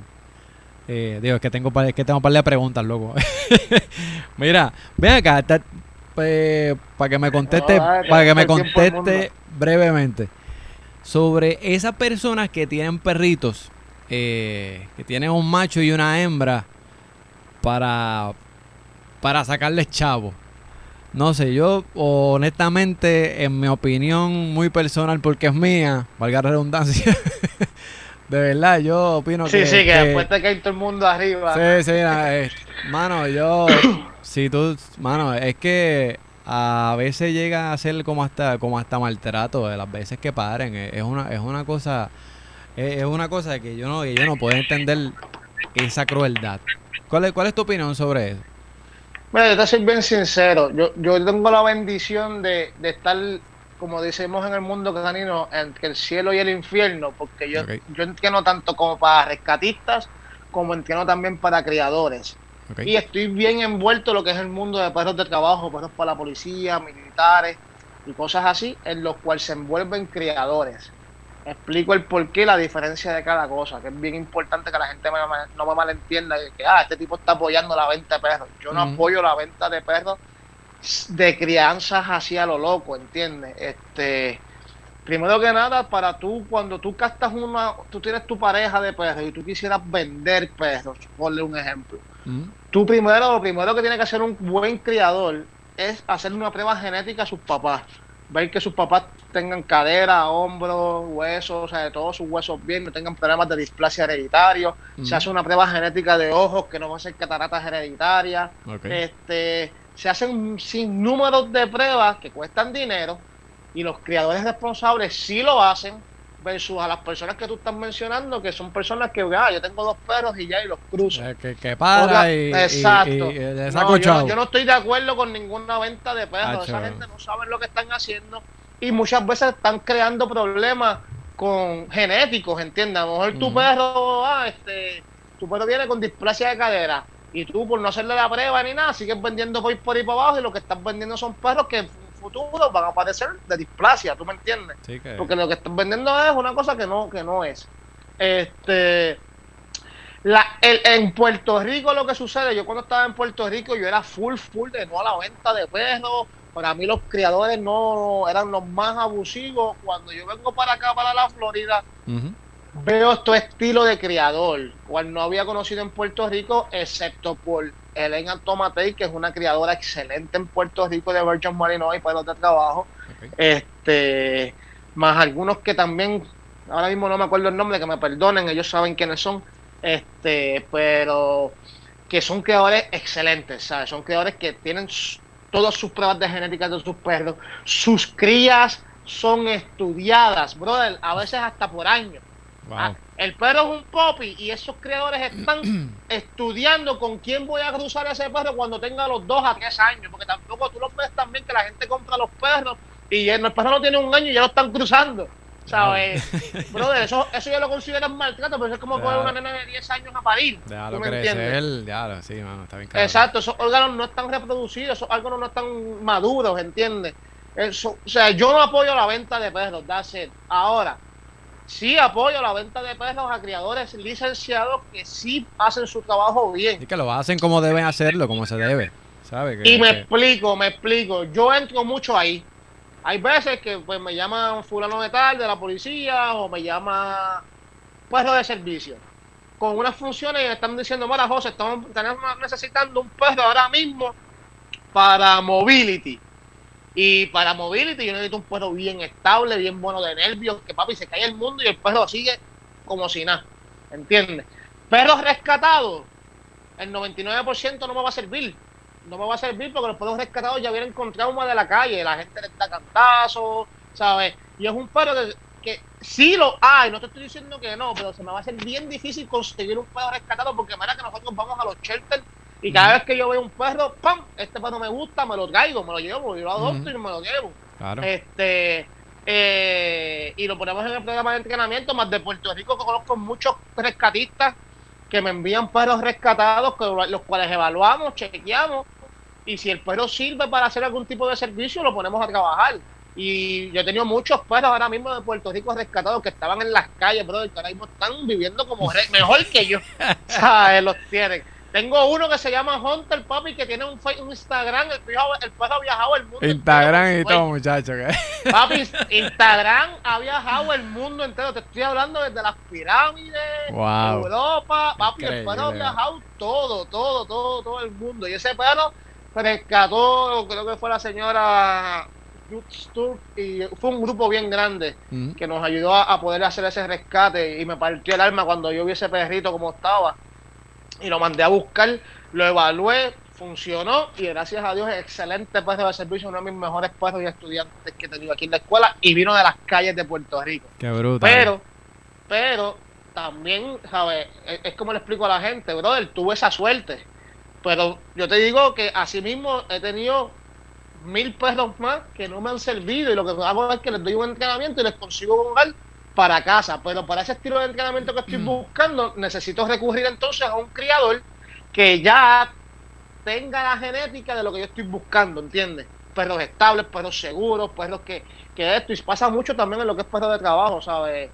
Speaker 1: eh, digo, es que tengo es que tengo un par de preguntas, loco. Mira, ven acá, ta- eh, para que me conteste,
Speaker 2: No, dale,
Speaker 1: para que me conteste brevemente sobre esas personas que tienen perritos, eh, que tienen un macho y una hembra para para sacarles chavo. No sé, yo honestamente, en mi opinión muy personal, porque es mía, valga la redundancia, de verdad, yo opino
Speaker 2: Sí,
Speaker 1: que...
Speaker 2: sí, que,
Speaker 1: que-
Speaker 2: después te cae todo el mundo arriba.
Speaker 1: Sí, sí, mira, eh, mano, yo, si tú, mano, es que a veces llega a ser como hasta, como hasta maltrato de las veces que paren, es una, es una cosa, es, es una cosa que yo no, que yo no puedo entender esa crueldad. ¿Cuál es, cuál es tu opinión sobre eso?
Speaker 2: Mira, yo te soy bien sincero. Yo, yo tengo la bendición de, de estar, como decimos en el mundo canino, entre el cielo y el infierno, porque yo, yo entiendo tanto como para rescatistas, como entiendo también para criadores. Y estoy bien envuelto en lo que es el mundo de perros de trabajo, perros para la policía, militares y cosas así, en los cuales se envuelven criadores. Explico el porqué, la diferencia de cada cosa, que es bien importante que la gente me- me- no me malentienda, que, que, ah, este tipo está apoyando la venta de perros. Yo no apoyo la venta de perros de crianzas hacia lo loco, ¿entiendes? Este, primero que nada, para tú, cuando tú castas una, tú tienes tu pareja de perros y tú quisieras vender perros, ponle un ejemplo. Tú primero, lo primero que tiene que hacer un buen criador es hacer una prueba genética a sus papás. Ver que sus papás tengan cadera, hombros, huesos, o sea, de todos sus huesos bien, no tengan problemas de displasia hereditario. Se hace una prueba genética de ojos, que no va a ser cataratas hereditarias. Este, se hacen sin números de pruebas que cuestan dinero y los criadores responsables sí lo hacen versus a las personas que tú estás mencionando que son personas que ah, yo tengo dos perros y ya y los cruzo.
Speaker 1: Eh, que, que para
Speaker 2: Otra-
Speaker 1: y,
Speaker 2: exacto.
Speaker 1: y- y le
Speaker 2: No,
Speaker 1: saco
Speaker 2: yo, no,
Speaker 1: chavo.
Speaker 2: yo no estoy de acuerdo con ninguna venta de perros.
Speaker 1: Acho.
Speaker 2: Esa gente no sabe lo que están haciendo y muchas veces están creando problemas con genéticos, ¿entiendes? A lo mejor tu perro, ah, este, tu perro viene con displasia de cadera y tú por no hacerle la prueba ni nada sigues vendiendo por, por ahí para abajo y lo que estás vendiendo son perros que en futuro van a padecer de displasia, ¿tú me entiendes?
Speaker 1: Sí, que-
Speaker 2: Porque lo que están vendiendo es una cosa que no, que no es. Este la, el- en Puerto Rico lo que sucede, yo cuando estaba en Puerto Rico yo era full, full de no a la venta de perros. Para mí los criadores no eran los más abusivos. Cuando yo vengo para acá, para la Florida, veo este estilo de criador, cual no había conocido en Puerto Rico, excepto por Elena Tomatei, que es una criadora excelente en Puerto Rico de Virgin Marino y perros de trabajo este más algunos que también ahora mismo no me acuerdo el nombre que me perdonen ellos saben quiénes son este pero que son creadores excelentes ¿sabes? son creadores que tienen todas sus pruebas de genética de sus perros sus crías son estudiadas brother a veces hasta por años
Speaker 1: Wow.
Speaker 2: Ah, el perro es un popi y esos creadores están estudiando con quién voy a cruzar ese perro cuando tenga los dos a tres años, porque tampoco tú lo ves también que la gente compra los perros y el perro no tiene un año y ya lo están cruzando. ¿Sabes? Brother, eso, eso yo lo considero un maltrato, pero eso es como
Speaker 1: Claro.
Speaker 2: una nena de 10 años a parir.
Speaker 1: Déjalo
Speaker 2: ¿Tú me
Speaker 1: crecer, ya, sí, mano, está bien cabrón.
Speaker 2: Exacto, esos órganos no están reproducidos, esos órganos no están maduros, ¿entiendes? Eso, o sea, yo no apoyo la venta de perros, that's it. Ahora, sí apoyo la venta de perros a criadores licenciados que sí hacen su trabajo bien.
Speaker 1: Y que lo hacen como deben hacerlo, como se debe, ¿sabes? Que-
Speaker 2: Y me
Speaker 1: que-
Speaker 2: explico, me explico. Yo entro mucho ahí. Hay veces que pues me llaman fulano de tal de la policía o me llama perro de servicio. Con unas funciones y me están diciendo, mira José, estamos necesitando un perro ahora mismo para mobility. Y para mobility yo necesito un perro bien estable, bien bueno de nervios, que papi se cae el mundo y el perro sigue como si nada. ¿Entiendes? Perros rescatados, el 99% no me va a servir. No me va a servir porque los perros rescatados ya vienen con trauma de la calle, la gente les da cantazos, ¿sabes? Y es un perro que, que sí lo hay, no te estoy diciendo que no, pero se me va a hacer bien difícil conseguir un perro rescatado porque mira que nosotros vamos a los shelters y cada vez que yo veo un perro, ¡pam! Este perro me gusta, me lo traigo, me lo llevo, yo lo adopto y me lo llevo.
Speaker 1: Claro.
Speaker 2: Este, eh, y lo ponemos en el programa de entrenamiento, más de Puerto Rico que conozco muchos rescatistas que me envían perros rescatados, que los cuales evaluamos, chequeamos, y si el perro sirve para hacer algún tipo de servicio, lo ponemos a trabajar. Y yo he tenido muchos perros ahora mismo de Puerto Rico rescatados que estaban en las calles, bro, que ahora mismo están viviendo como mejor que yo. ¿Sabes? Los tienen. Tengo uno que se llama Hunter Papi que tiene un, un Instagram, el, perro- el perro ha viajado el mundo.
Speaker 1: Instagram
Speaker 2: entero
Speaker 1: y todo, muchachos. ¿qué?
Speaker 2: Papi, Instagram ha viajado el mundo entero. Te estoy hablando desde las pirámides,
Speaker 1: Wow.
Speaker 2: Europa. Papi, el perro ha viajado todo, todo, todo, todo el mundo. Y ese perro rescató, creo que fue la señora y fue un grupo bien grande
Speaker 1: Ujú.
Speaker 2: que nos ayudó a, a poder hacer ese rescate. Y me partió el alma cuando yo vi ese perrito como estaba. Y lo mandé a buscar, lo evalué, funcionó y gracias a Dios excelente perro de servicio, uno de mis mejores perros y estudiantes que he tenido aquí en la escuela y vino de las calles de Puerto Rico.
Speaker 1: Qué bruto.
Speaker 2: Pero, pero también, ¿sabes? Es, es como le explico a la gente, brother, tuve esa suerte. Pero yo te digo que así mismo he tenido mil perros más que no me han servido y lo que hago es que les doy un entrenamiento y les consigo un hogar para casa. Pero para ese estilo de entrenamiento que estoy buscando, necesito recurrir entonces a un criador que ya tenga la genética de lo que yo estoy buscando, ¿entiendes? Perros estables, perros seguros, perros que, que esto, y pasa mucho también en lo que es perro de trabajo, ¿sabes?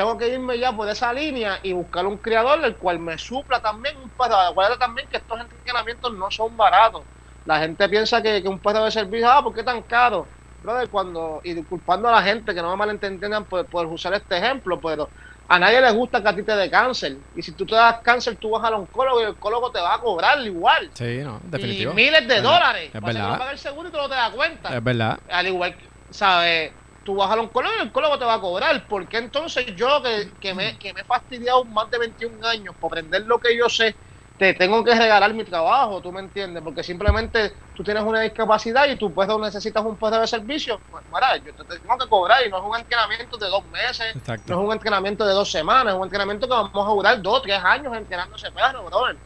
Speaker 2: Tengo que irme ya por esa línea y buscar un criador el cual me supla también un perro. Acuérdate también que estos entrenamientos no son baratos. La gente piensa que, que un perro de servicio, ah, ¿por qué tan caro? Brother, cuando, y disculpando a la gente que no me malentendan por, por usar este ejemplo, pero a nadie le gusta que a ti te dé cáncer. Y si tú te das cáncer, tú vas al oncólogo y el oncólogo te va a cobrar igual.
Speaker 1: Sí, no,
Speaker 2: Y
Speaker 1: definitivo.
Speaker 2: miles de
Speaker 1: Es
Speaker 2: dólares.
Speaker 1: Es
Speaker 2: Para
Speaker 1: verdad.
Speaker 2: pague el seguro y tú no te das cuenta.
Speaker 1: Es verdad.
Speaker 2: Al igual que, ¿sabes? Tú vas al oncólogo y el oncólogo te va a cobrar. porque entonces yo, que, que, me, que me he fastidiado más de 21 años por aprender lo que yo sé, te tengo que regalar mi trabajo, ¿tú me entiendes? Porque simplemente tú tienes una discapacidad y tú perro necesitas un perro de servicio. Pues, mira, yo te, te tengo que cobrar y no es un entrenamiento de dos meses,
Speaker 1: Exacto.
Speaker 2: no es un entrenamiento de dos semanas, es un entrenamiento que vamos a durar dos, tres años entrenando ese perro, brother.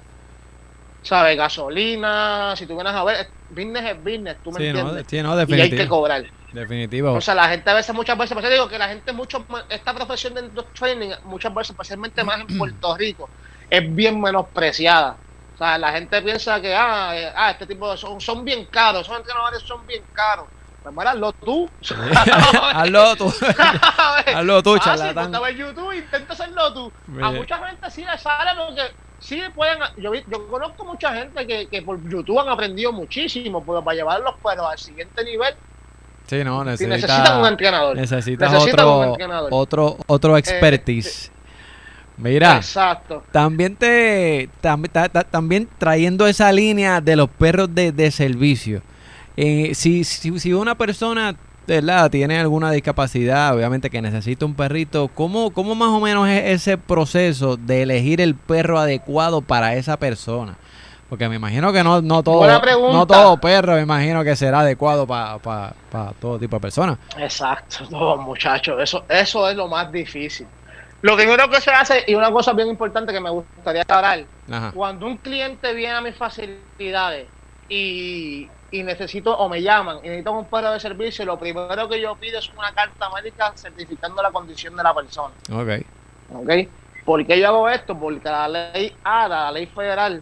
Speaker 2: ¿Sabes? Gasolina, si tú vienes a ver, es- business es business, tú me
Speaker 1: Sí, no,
Speaker 2: entiendes.
Speaker 1: sí, no,
Speaker 2: y hay que cobrar.
Speaker 1: Definitivo.
Speaker 2: O sea, la gente a veces, muchas veces, por eso digo que la gente mucho, esta profesión de training, muchas veces, especialmente más en Puerto Rico, es bien menospreciada. O sea, la gente piensa que, ah, eh, ah este tipo de son, son bien caros, esos entrenadores son bien caros. Pues mira, hazlo tú.
Speaker 1: Hazlo tú. Hazlo tú, charlatán.
Speaker 2: ponte a ver YouTube, intenta hacerlo tú. A mucha gente sí le sale porque sí pueden. Yo, yo conozco mucha gente que, que por YouTube han aprendido muchísimo, pero para llevarlos pero al siguiente nivel
Speaker 1: Sí, no, necesita,
Speaker 2: necesitan un entrenador.
Speaker 1: necesitas
Speaker 2: un
Speaker 1: otro,
Speaker 2: entrenador.
Speaker 1: otro, otro expertise. Mira,
Speaker 2: Exacto.
Speaker 1: también te tam- ta- ta- también trayendo esa línea de los perros de, de servicio. Eh, si, si, si una persona ¿verdad? tiene alguna discapacidad, obviamente que necesita un perrito, ¿cómo, ¿cómo más o menos es ese proceso de elegir el perro adecuado para esa persona? Porque me imagino que no, no todo no todo perro, me imagino que será adecuado para todo tipo de personas.
Speaker 2: Exacto, no, muchachos, eso, eso es lo más difícil. Lo primero que se hace, y una cosa bien importante que me gustaría aclarar,
Speaker 1: Ajá.
Speaker 2: cuando un cliente viene a mis facilidades y, y necesito, o me llaman y necesito un perro de servicio, lo primero que yo pido es una carta médica certificando la condición de la persona.
Speaker 1: Ok.
Speaker 2: ¿Ok? ¿Por qué yo hago esto? Porque la ley ADA, la ley federal,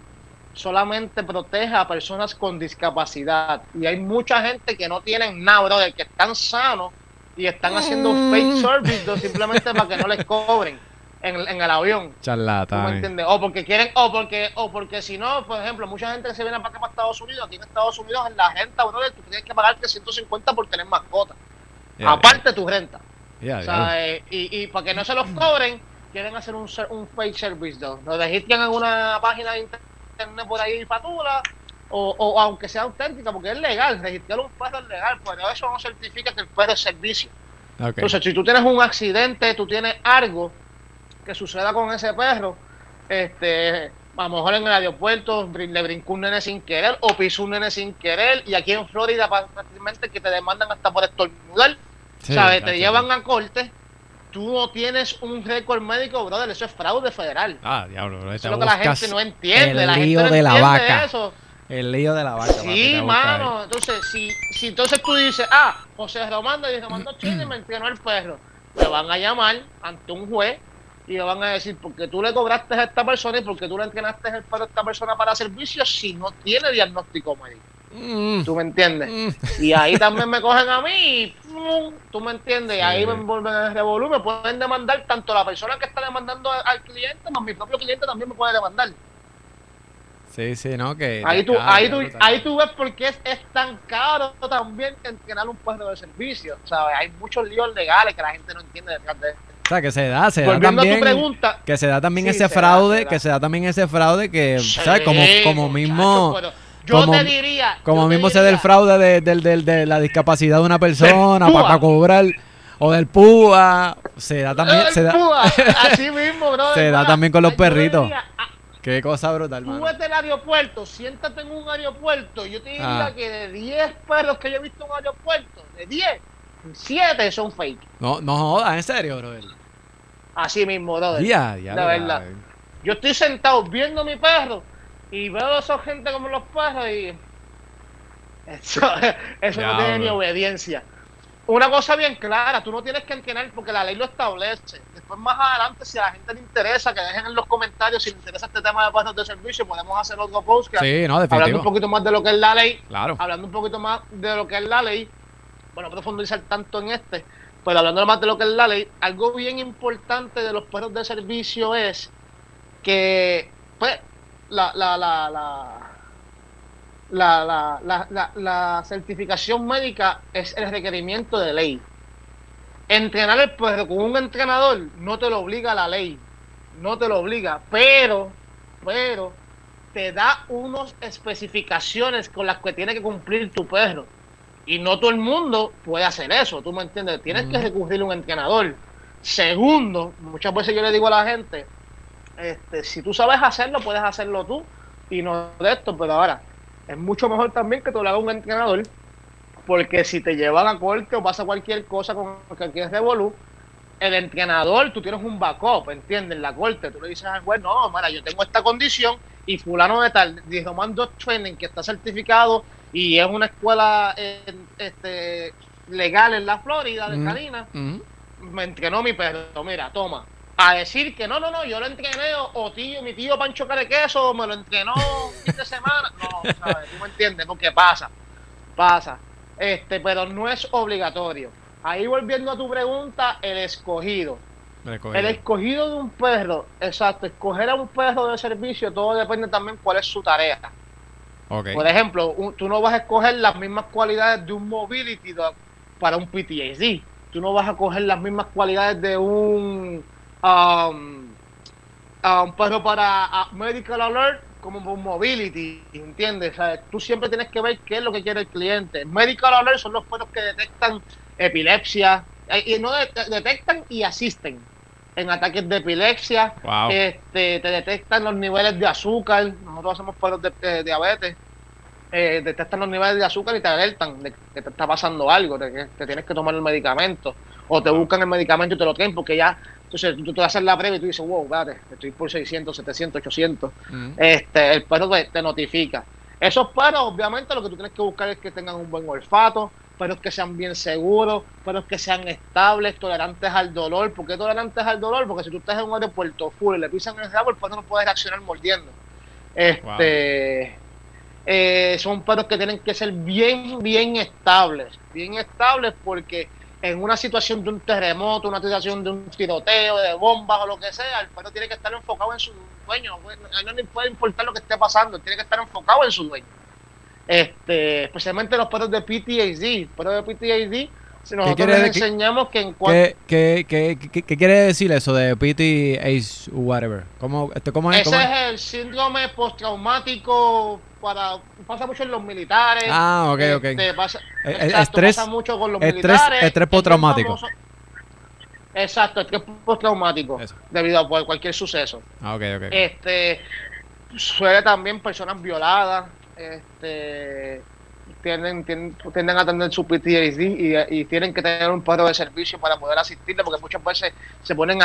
Speaker 2: solamente protege a personas con discapacidad. Y hay mucha gente que no tienen nada, brother, que están sanos y están haciendo un fake service simplemente para que no les cobren en, en el avión. ¿Tú me entiendes? O porque quieren, o porque, o porque si no, por ejemplo, mucha gente que se viene para acá para Estados Unidos, aquí en Estados Unidos en la renta, brother, tú tienes que pagar 350 por tener mascota. Aparte tu renta.
Speaker 1: ya,
Speaker 2: O sea, eh, y, y para que no se los cobren, quieren hacer un, ser- un fake service dog. Lo registran en una página de internet por ahí fatula, o, o aunque sea auténtica, porque es legal, registrar un perro es legal, pero eso no certifica que el perro es servicio. Entonces, si tú tienes un accidente, tú tienes algo que suceda con ese perro, este, a lo mejor en el aeropuerto le brincó un nene sin querer o pisó un nene sin querer, y aquí en Florida prácticamente que te demandan hasta por estornudar,
Speaker 1: Sí,
Speaker 2: ¿sabes? Te llevan a corte, tú no tienes un récord médico, brother, eso es fraude federal.
Speaker 1: Ah, diablo, bro,
Speaker 2: Eso es lo que la gente no entiende,
Speaker 1: el
Speaker 2: la gente
Speaker 1: lío
Speaker 2: no
Speaker 1: de la vaca.
Speaker 2: eso.
Speaker 1: El lío de la vaca.
Speaker 2: Sí, mano. Entonces, si, si entonces tú dices, ah, José Román de Romando Chile me entrenó el perro, te van a llamar ante un juez y le van a decir, porque tú le cobraste a esta persona y porque tú le entrenaste el perro a esta persona para servicios si no tiene diagnóstico médico.
Speaker 1: Mm,
Speaker 2: ¿Tú me entiendes?
Speaker 1: mm.
Speaker 2: Y ahí también me cogen a mí ¡pum! ¿tú me entiendes? Y
Speaker 1: Sí.
Speaker 2: ahí me envuelven en el revolú, me pueden demandar tanto la persona que está demandando al- cliente, más mi propio cliente también me puede demandar.
Speaker 1: Sí, sí, ¿no? Que
Speaker 2: Ahí tú,
Speaker 1: Ah,
Speaker 2: ahí, tú, ahí tú ves por qué es, es tan caro también entrenar un perro de servicio. ¿sabes? Hay muchos líos legales que la gente no entiende detrás de esto.
Speaker 1: O sea, que se da, se da
Speaker 2: Volviendo
Speaker 1: también.
Speaker 2: pregunta.
Speaker 1: Que se da también
Speaker 2: Sí,
Speaker 1: ese
Speaker 2: se da,
Speaker 1: fraude,
Speaker 2: se da.
Speaker 1: que se da también ese fraude que, ¿sabes? Como, como
Speaker 2: muchacho,
Speaker 1: mismo,
Speaker 2: pero yo
Speaker 1: como-
Speaker 2: te diría.
Speaker 1: como
Speaker 2: yo
Speaker 1: mismo se da el
Speaker 2: diría,
Speaker 1: fraude de, del- del- de la discapacidad de una persona para cobrar, o del PUA, se da también,
Speaker 2: "El
Speaker 1: se da,
Speaker 2: púa", así mismo, bro.
Speaker 1: se da también con los perritos.
Speaker 2: diría, ah,
Speaker 1: qué cosa brutal, mano.
Speaker 2: vete al aeropuerto, siéntate en un aeropuerto. Yo te diría
Speaker 1: Ah.
Speaker 2: que de 10 perros que yo he visto en un aeropuerto, de 10, 7 son fake.
Speaker 1: No, no jodas, en serio, brother.
Speaker 2: Así mismo, brother.
Speaker 1: Ya, ya,
Speaker 2: de verdad. Yo estoy sentado viendo a mi perro y veo a esa gente como los perros y. Eso, eso no tiene ni obediencia. Una cosa bien clara, tú no tienes que entrenar porque la ley lo establece. Después, más adelante, si a la gente le interesa, que dejen en los comentarios si les interesa este tema de perros de servicio, podemos hacer otro post que-
Speaker 1: Sí, no,
Speaker 2: hablando un poquito más de lo que es la ley,
Speaker 1: Claro.
Speaker 2: hablando un poquito más de lo que es la ley, bueno, profundizar tanto en este, pero hablando más de lo que es la ley, algo bien importante de los perros de servicio es que, pues, la, la, la, la, la, la, la, la- la certificación médica es el requerimiento de ley. Entrenar el perro con un entrenador no te lo obliga la ley, no te lo obliga, pero, pero, te da unas especificaciones con las que tiene que cumplir tu perro. Y no todo el mundo puede hacer eso, ¿tú me entiendes? Tienes que
Speaker 1: Ujú.
Speaker 2: recurrir a un entrenador. Segundo, muchas veces yo le digo a la gente, este, si tú sabes hacerlo, puedes hacerlo tú y no de esto, pero ahora es mucho mejor también que te lo haga un entrenador, porque si te llevan a corte o pasa cualquier cosa con cualquier revolú, el entrenador, tú tienes un backup, ¿entiendes? En la corte, tú le dices al juez, no, mira, yo tengo esta condición y fulano de tal, de Roman Dog Training, que está certificado y es una escuela eh, este, legal en la Florida, de
Speaker 1: Ujú.
Speaker 2: Canina,
Speaker 1: Ujú.
Speaker 2: me entrenó mi perro, mira, toma. A decir que no, no, no, yo lo entrené, o, tío, mi tío Pancho Carequeso me lo entrenó un fin de semana. No, ¿sabes? ¿Tú me entiendes? Porque pasa, pasa. Este, pero no es obligatorio. Ahí volviendo a tu pregunta, el escogido. El escogido de un perro, exacto, escoger a un perro de servicio, todo depende también cuál es su tarea.
Speaker 1: Ok.
Speaker 2: Por ejemplo, un- tú no vas a escoger las mismas cualidades de un mobility para un PTSD. Tú no vas a coger las mismas cualidades de un, um, a un perro para ah, medical alert como un mobility, ¿entiendes? O sea, tú siempre tienes que ver qué es lo que quiere el cliente. Medical alert son los perros que detectan epilepsia, eh, y no de- detectan y asisten en ataques de epilepsia,
Speaker 1: Wow.
Speaker 2: este, te detectan los niveles de azúcar. Nosotros hacemos de, de diabetes. Eh, detectan los niveles de azúcar y te alertan de que te está pasando algo, de que te tienes que tomar el medicamento. O te buscan el medicamento y te lo traen porque ya. Entonces tú, tú haces la prueba y tú dices, wow, espérate, estoy por 600, 700, 800.
Speaker 1: Ujú.
Speaker 2: Este, el perro te, te notifica. Esos perros, obviamente, lo que tú tienes que buscar es que tengan un buen olfato, perros que sean bien seguros, perros que sean estables, tolerantes al dolor. ¿Por qué tolerantes al dolor? Porque si tú estás en un aeropuerto full y le pisan el rabo, el perro no puede reaccionar mordiendo. Este, eh, son perros que tienen que ser bien, bien estables, bien estables porque en una situación de un terremoto, una situación de un tiroteo, de bombas o lo que sea, el perro tiene que estar enfocado en su dueño. No le puede importar lo que esté pasando, tiene que estar enfocado en su dueño. Este, especialmente los perros de PTAD. Perros de PTAD, si nosotros les enseñamos que en
Speaker 1: cuanto... ¿Qué, qué, qué, qué, quiere decir eso de PTAD, whatever? ¿Cómo, este, cómo
Speaker 2: es, Ese es el síndrome postraumático para pasa mucho en los militares.
Speaker 1: Ah, ok, ok.
Speaker 2: Este, pasa, estrés, pasa mucho con los
Speaker 1: estrés,
Speaker 2: militares.
Speaker 1: Estrés postraumático.
Speaker 2: Exacto, estrés postraumático debido a cualquier suceso.
Speaker 1: Ah, ok, ok.
Speaker 2: Este, suele también personas violadas, este, tienden, tienden, a tener su PTSD y, y, tienen que tener un perro de servicio para poder asistirle porque muchas veces se ponen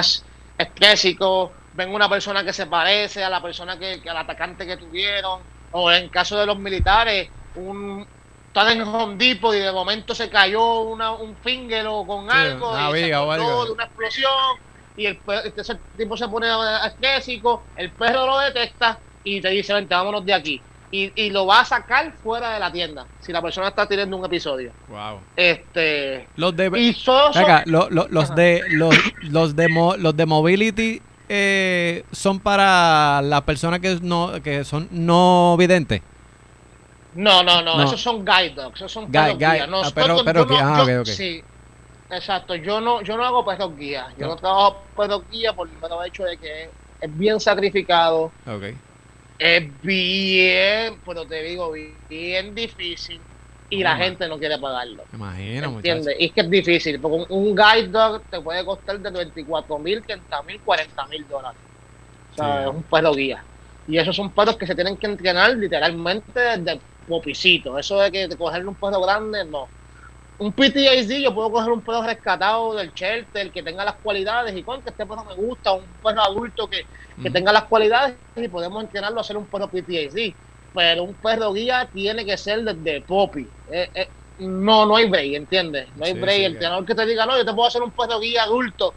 Speaker 2: estrésicos, ven una persona que se parece a la persona que, al atacante que tuvieron o en caso de los militares, un están en Home Depot y de momento se cayó una, un finger o con algo y se de una explosión y el, ese tipo se pone estrésico, el perro lo detecta y te dice, vente, vámonos de aquí. Y, y, lo va a sacar fuera de la tienda si la persona está teniendo un episodio.
Speaker 1: Wow.
Speaker 2: Este
Speaker 1: los de los de los, los de los de mobility eh, son para las personas que no que son no videntes.
Speaker 2: No, no, no, esos son guide dogs, esos son
Speaker 1: guide, guide. No, ah, pero, pero no, ah, okay, okay.
Speaker 2: Sí, exacto. Yo no, yo no hago perros guía. Yo no, trabajo perros guía por el hecho de que es bien sacrificado.
Speaker 1: Okay.
Speaker 2: Es bien, pero te digo, bien difícil y la gente no quiere pagarlo.
Speaker 1: Imagino,
Speaker 2: ¿Entiendes? Y es que es difícil, porque un, guide dog te puede costar de 24 mil, 30 mil, 40 mil dólares. O sea, es un perro guía. Y esos son perros que se tienen que entrenar literalmente desde popicito. Eso de que de cogerle un perro grande, no. Un PTSD, yo puedo coger un perro rescatado del shelter que tenga las cualidades y con que este perro me gusta, un perro adulto que, que tenga las cualidades y podemos entrenarlo a ser un perro PTSD pero un perro guía tiene que ser desde Poppy. Eh, eh, no, no hay break, ¿entiendes? No hay break. el tenor que te diga, no, yo te puedo hacer un perro guía adulto.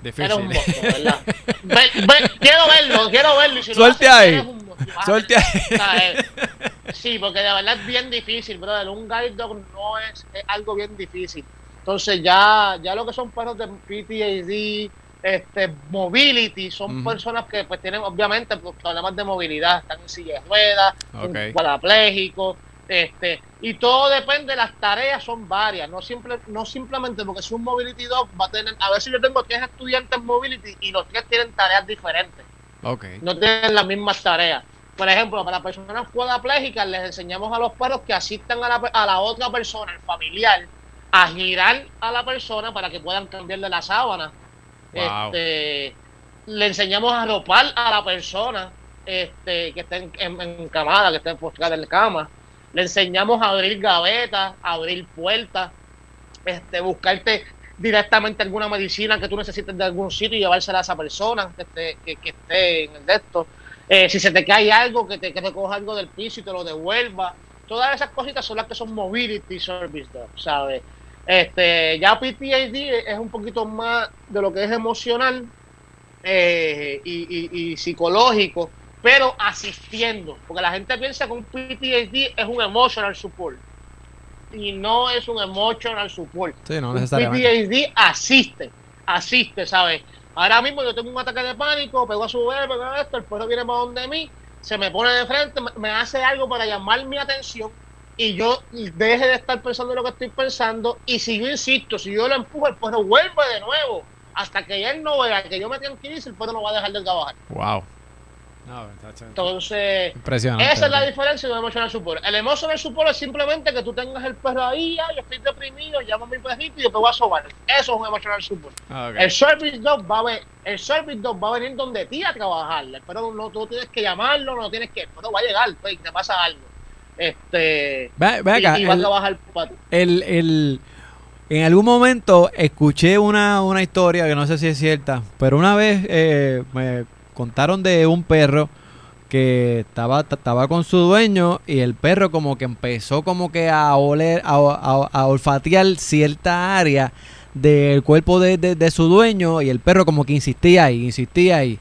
Speaker 1: Difícil. un
Speaker 2: ¿verdad? quiero verlo, quiero verlo. Y si
Speaker 1: Suelte ahí. Suelte ahí.
Speaker 2: Sí, porque de verdad es bien difícil, brother. Un guide dog no es, es algo bien difícil. Entonces ya, ya lo que son perros de PTAD, este mobility son personas que pues tienen obviamente pues, problemas de movilidad están en silla de ruedas okay. este y todo depende las tareas son varias no simple no simplemente porque es un mobility dog va a tener a ver si yo tengo tres estudiantes mobility y los tres tienen tareas diferentes
Speaker 1: okay.
Speaker 2: no tienen las mismas tareas por ejemplo para personas cuadraplégicas les enseñamos a los perros que asistan a la, a la otra persona el familiar a girar a la persona para que puedan cambiarle la sábana este, le enseñamos a ropar a la persona este, que está en, en, camada, que está postrada en cama. Le enseñamos a abrir gavetas, a abrir puertas, este, buscarte directamente alguna medicina que tú necesites de algún sitio y llevársela a esa persona que esté, que, esté en el de esto. Eh, si se te cae algo, que te que recoja algo del piso y te lo devuelva. Todas esas cositas son las que son mobility service, ¿sabes? Este, ya PTSD es un poquito más de lo que es emocional eh, y, psicológico, pero asistiendo, porque la gente piensa que un PTSD es un emotional support y no es un emotional support.
Speaker 1: Sí, no
Speaker 2: PTSD asiste, asiste, ¿sabes? Ahora mismo yo tengo un ataque de pánico, pego a su bebé, pego esto, el perro viene para donde mí, se me pone de frente, me hace algo para llamar mi atención y yo deje de estar pensando en lo que estoy pensando y si yo insisto, si yo lo empujo, el perro vuelve de nuevo hasta que él no vea que yo me tranquilice, el perro no va a dejar de trabajar.
Speaker 1: Wow.
Speaker 2: Entonces, esa es la diferencia de un emotional support. El emotional support es simplemente que tú tengas el perro ahí, yo estoy deprimido, llamo a mi perrito y yo te voy a sobar. Eso es un emotional support.
Speaker 1: Ah,
Speaker 2: el service dog va a ver, el service dog va a venir donde ti a trabajar. Pero no tú tienes que llamarlo, no tienes que, pero va a llegar, pues, te pasa algo. Este.
Speaker 1: el, el, en algún momento escuché una, una historia que no sé si es cierta, pero una vez eh, me contaron de un perro que estaba, estaba con su dueño y el perro como que empezó como que a oler, a, a, olfatear cierta área del cuerpo de, de, su dueño y el perro como que insistía ahí, insistía ahí.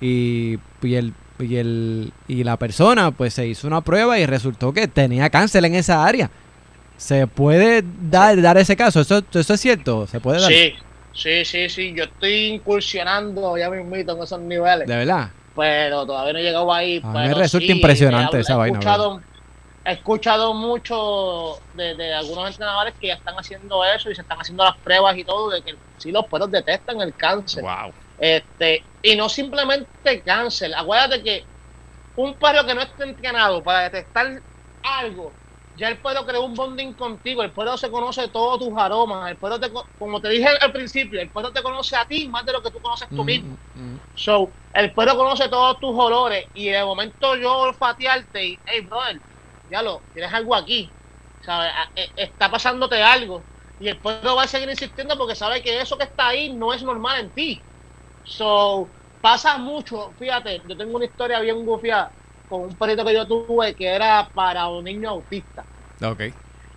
Speaker 1: Y, y, el, y, el, y la persona pues se hizo una prueba y resultó que tenía cáncer en esa área. ¿Se puede dar, dar ese caso? ¿Eso, ¿Eso es cierto? ¿Se puede dar?
Speaker 2: Sí, sí, sí, sí. Yo estoy incursionando ya mismito en esos niveles.
Speaker 1: ¿De verdad?
Speaker 2: Pero todavía no he llegado ahí.
Speaker 1: A mí me resulta impresionante esa vaina.
Speaker 2: He escuchado mucho de, algunos entrenadores que ya están haciendo eso y se están haciendo las pruebas y todo de que sí los perros detectan el cáncer.
Speaker 1: Wow.
Speaker 2: Este, y no simplemente cáncer. Acuérdate que un perro que no esté entrenado para detectar algo ya el perro creó un bonding contigo, el perro se conoce todos tus aromas, el perro te, como te dije al principio, el perro te conoce a ti más de lo que tú conoces tú mismo. So, el perro conoce todos tus olores y de momento yo olfatearte y, hey brother, ya lo, tienes algo aquí, ¿sabes? E, está pasándote algo y el perro va a seguir insistiendo porque sabe que eso que está ahí no es normal en ti. So, pasa mucho, fíjate, yo tengo una historia bien gufiada con un perrito que yo tuve que era para un niño autista.
Speaker 1: Ok.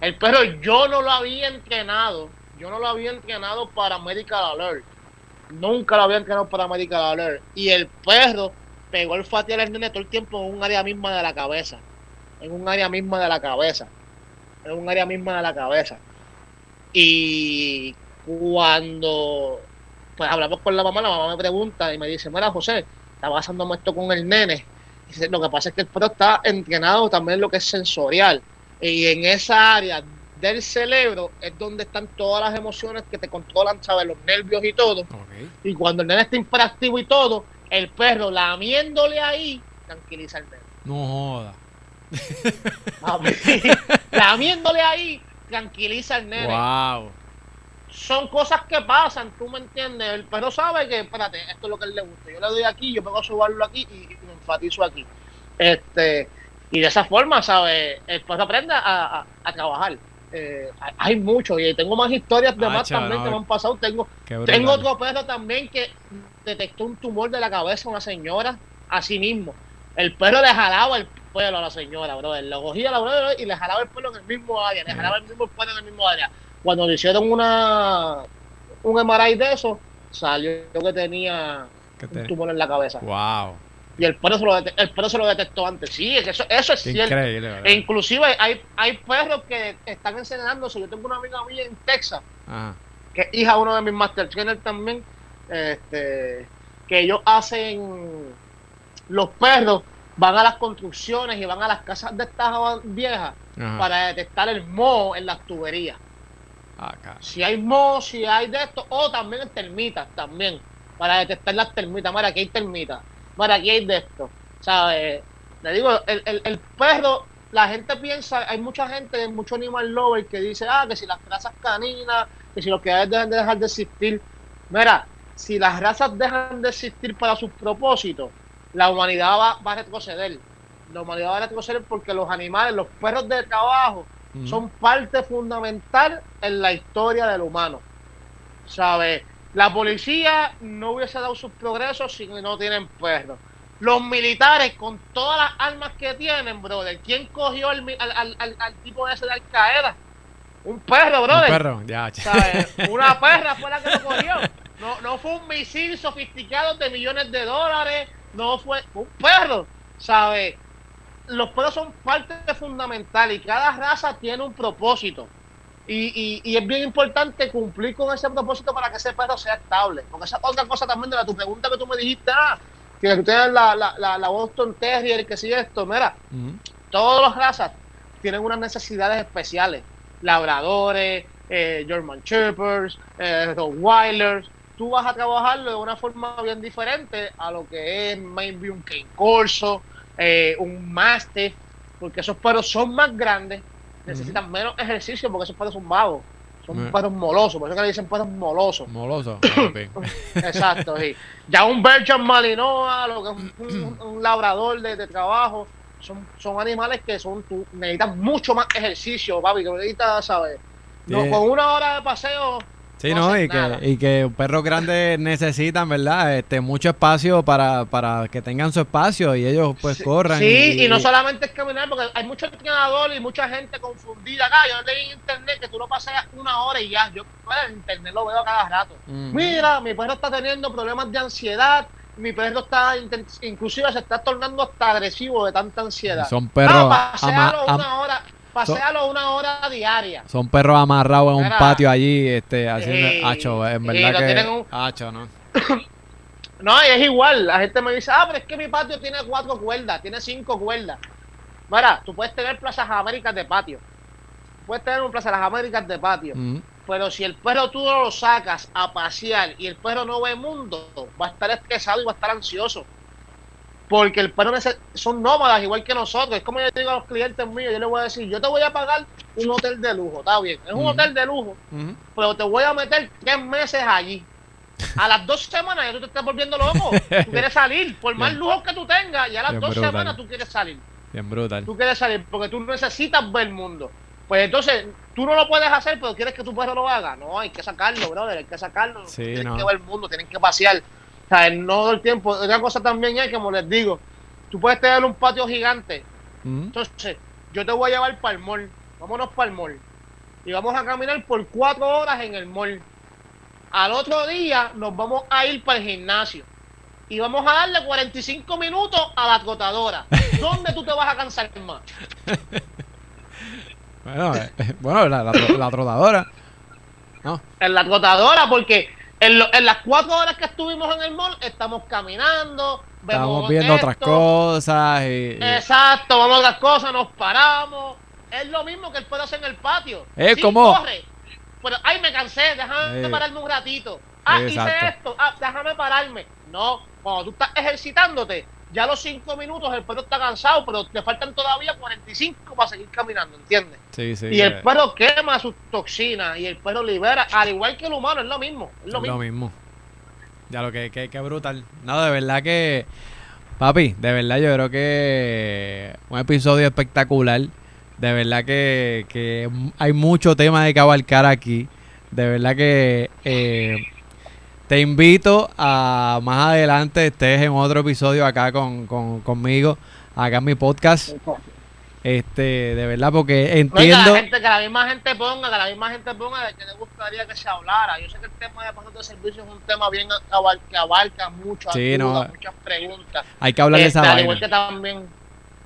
Speaker 2: El perro yo no lo había entrenado. Yo no lo había entrenado para Medical Alert. Nunca lo había entrenado para Medical Alert. Y el perro pegó el fatal al nene todo el tiempo en un área misma de la cabeza. En un área misma de la cabeza. En un área misma de la cabeza. Y cuando pues hablamos con la mamá, la mamá me pregunta y me dice, mira José, está pasando esto con el nene lo que pasa es que el perro está entrenado también lo que es sensorial. Y en esa área del cerebro es donde están todas las emociones que te controlan, ¿sabes? Los nervios y todo. Y cuando el nene está imperactivo y todo, el perro lamiéndole ahí, tranquiliza al nene.
Speaker 1: No joda.
Speaker 2: lamiéndole ahí, tranquiliza al nene.
Speaker 1: Wow
Speaker 2: son cosas que pasan, tú me entiendes. El perro sabe que, espérate, esto es lo que él le gusta. Yo le doy aquí, yo puedo subarlo aquí y, me enfatizo aquí. Este, y de esa forma, ¿sabes? El perro aprende a, trabajar. Eh, hay mucho y tengo más historias de ah, más también que me han pasado. Tengo, tengo otro perro también que detectó un tumor de la cabeza a una señora, así mismo. El perro le jalaba el pelo a la señora, bro. Lo cogía la bro, y le jalaba el pelo en el mismo área, le jalaba el mismo pelo en el mismo área cuando le hicieron una un MRI de eso, salió que tenía un tumor en la cabeza.
Speaker 1: Wow.
Speaker 2: Y el perro se lo, el se lo detectó antes. Sí, eso, eso es cierto. Increíble, e inclusive hay, hay perros que están enseñándose. Yo tengo una amiga mía en Texas, que es hija de uno de mis master trainers también, este, que ellos hacen los perros van a las construcciones y van a las casas de estas viejas para detectar el moho en las tuberías. Si hay moho, si hay de esto, o también termitas, también, para detectar las termitas. Mira, aquí hay termitas, mira, aquí hay de esto. ¿Sabes? Le digo, el, el, el perro, la gente piensa, hay mucha gente, mucho animal lover que dice, ah, que si las razas caninas, que si los que deben de dejar de existir. Mira, si las razas dejan de existir para sus propósitos, la humanidad va, va a retroceder. La humanidad va a retroceder porque los animales, los perros de trabajo, son parte fundamental en la historia del humano. ¿Sabes? La policía no hubiese dado sus progresos si no tienen perros. Los militares, con todas las armas que tienen, brother, ¿quién cogió al, al, tipo ese de Al Qaeda? Un perro, brother. Un
Speaker 1: perro, ya.
Speaker 2: ¿Sabes? Una perra fue la que lo cogió. No, no fue un misil sofisticado de millones de dólares. No fue, fue un perro. ¿Sabes? Los perros son parte fundamental y cada raza tiene un propósito. Y, y, es bien importante cumplir con ese propósito para que ese perro sea estable. Porque esa otra cosa también de la, tu pregunta que tú me dijiste, ah, que tú tienes la, la, la, Boston Terrier, que sigue esto, mira, todas las razas tienen unas necesidades especiales. Labradores, eh, German Shepherds, eh, Rottweilers. Tú vas a trabajarlo de una forma bien diferente a lo que es maybe un Cane Corso, eh, un máster, porque esos perros son más grandes, necesitan menos ejercicio porque esos perros son vagos. Son perros molosos, por eso que le dicen perros molosos.
Speaker 1: Molosos.
Speaker 2: Exacto, sí. Ya un Belgian Malinois, lo que es un, labrador de, trabajo, son, son animales que son tú necesitas mucho más ejercicio, papi, que necesitas, ¿sabes? No, con una hora de paseo
Speaker 1: Sí, no, y, que, y que perros grandes necesitan, ¿verdad? Este, mucho espacio para, para que tengan su espacio y ellos pues corran.
Speaker 2: Sí, y, no solamente es caminar, porque hay muchos entrenadores y mucha gente confundida acá. Yo leí en internet que tú lo paseas una hora y ya. Yo pues, en internet lo veo cada rato. Mira, mi perro está teniendo problemas de ansiedad. Mi perro está, inclusive se está tornando hasta agresivo de tanta ansiedad.
Speaker 1: Son perros.
Speaker 2: Ah, una hora Pasealo una hora diaria.
Speaker 1: Son perros amarrados en un patio allí, este, haciendo hacho, en verdad que hacho, ¿no?
Speaker 2: no, y es igual. La gente me dice, ah, pero es que mi patio tiene cuatro cuerdas, tiene cinco cuerdas. Mira, tú puedes tener plazas américas de patio. Puedes tener un plaza las Américas de patio. Pero si el perro tú no lo sacas a pasear y el perro no ve mundo, va a estar estresado y va a estar ansioso. Porque el perro son nómadas, igual que nosotros. Es como yo digo a los clientes míos, yo les voy a decir, yo te voy a pagar un hotel de lujo, está bien. Es un hotel de lujo, pero te voy a meter tres meses allí. A las dos semanas ya tú te estás volviendo loco. Tú quieres salir, por más lujo que tú tengas, y a las dos semanas tú quieres salir.
Speaker 1: Bien brutal.
Speaker 2: Tú quieres salir porque tú necesitas ver el mundo. Pues entonces, tú no lo puedes hacer, pero quieres que tu perro lo haga. No, hay que sacarlo, brother, hay que sacarlo. Sí, tienen que ver el mundo, tienen que pasear. O sea, no todo el tiempo. Otra cosa también es, como les digo, tú puedes tener un patio gigante. Mm. Entonces, yo te voy a llevar para el mall. Vámonos para el mall. Y vamos a caminar por cuatro horas en el mall. Al otro día nos vamos a ir para el gimnasio. Y vamos a darle 45 minutos a la trotadora. ¿Dónde tú te vas a cansar más?
Speaker 1: bueno, eh, bueno la, la, trotadora.
Speaker 2: No. En la trotadora, porque en, las cuatro horas que estuvimos en el mall, estamos caminando,
Speaker 1: Estamos viendo otras cosas. Y,
Speaker 2: Exacto, vamos a otras cosas, nos paramos. Es lo mismo que el puede hacer en el patio.
Speaker 1: Es como.
Speaker 2: Corre, pero, ay, me cansé, déjame pararme un ratito. Ah, hice esto, ah, déjame pararme. No, cuando tú estás ejercitándote, ya a los cinco minutos el perro está cansado, pero te faltan todavía 45 para seguir caminando, ¿entiendes?
Speaker 1: Sí, sí.
Speaker 2: Y el perro quema sus toxinas y el perro libera, al igual que el humano, es lo mismo. Es lo, mismo.
Speaker 1: Ya lo que, que, que brutal. No, de verdad que, papi, de verdad yo creo que un episodio espectacular. De verdad que, que hay mucho tema de cabalcar aquí. De verdad que eh, te invito a más adelante estés en otro episodio acá con, conmigo, acá en mi podcast. Este, de verdad, porque entiendo.
Speaker 2: que, la misma gente ponga, que la misma gente ponga de que le gustaría que se hablara. Yo sé que el tema de pasos de servicio es un tema bien que abarca mucho, muchas preguntas.
Speaker 1: Hay que hablar de esa
Speaker 2: este,
Speaker 1: al
Speaker 2: igual que también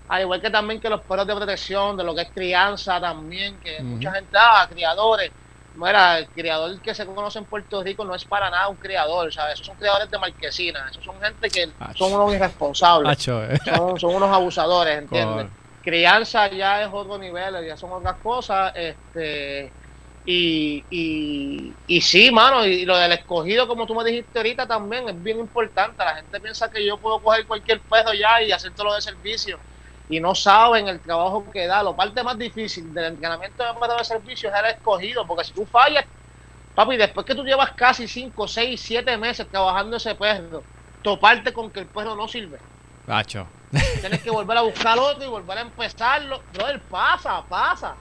Speaker 2: al igual que también que los perros de protección, de lo que es crianza también, que mucha gente, ah, criadores, Mira, el criador que se conoce en Puerto Rico no es para nada un criador, ¿sabes? Esos son criadores de marquesina, esos son gente que son unos irresponsables, eh. son, unos abusadores, ¿entiendes? Crianza ya es otro nivel, ya son otras cosas, este y, y, y sí, mano, y lo del escogido, como tú me dijiste ahorita, también es bien importante. La gente piensa que yo puedo coger cualquier peso ya y hacer todo lo de servicio y no saben el trabajo que da. Lo parte más difícil del entrenamiento de perro de servicio es el escogido, porque si tú fallas, papi, después que tú llevas casi 5, 6, 7 meses trabajando ese perro, toparte con que el perro no sirve.
Speaker 1: Gacho.
Speaker 2: Tienes que volver a buscar otro y volver a empezarlo. Brother, pasa, pasa.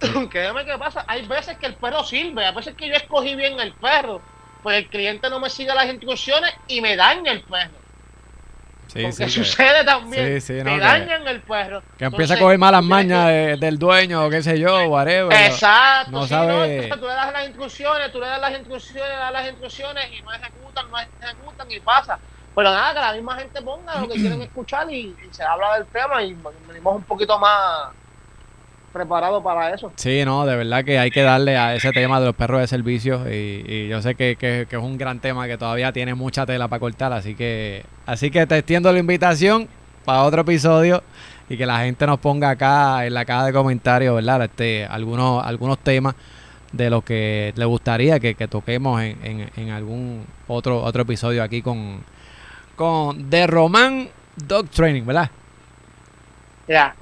Speaker 2: Créeme que pasa. Hay veces que el perro sirve, hay veces que yo escogí bien el perro, pues el cliente no me sigue las instrucciones y me daña el perro. Sí, Porque sucede también. Sí, que dañan el perro.
Speaker 1: Que empieza a coger malas mañas del dueño o qué sé yo, whatever.
Speaker 2: Exacto. No sabe... tú le das las instrucciones, tú le das las instrucciones, le das las instrucciones y no ejecutan, no ejecutan y pasa. Pero nada, que la misma gente ponga lo que quieren escuchar y, y se habla del tema y venimos un poquito más preparado para eso.
Speaker 1: Sí, no, de verdad que hay que darle a ese tema de los perros de servicio y, yo sé que, es un gran tema que todavía tiene mucha tela para cortar, así que así que te extiendo la invitación para otro episodio y que la gente nos ponga acá en la caja de comentarios, ¿verdad? Este, algunos algunos temas de los que le gustaría que, toquemos en, en, algún otro otro episodio aquí con con The Roman Dog Training, ¿verdad?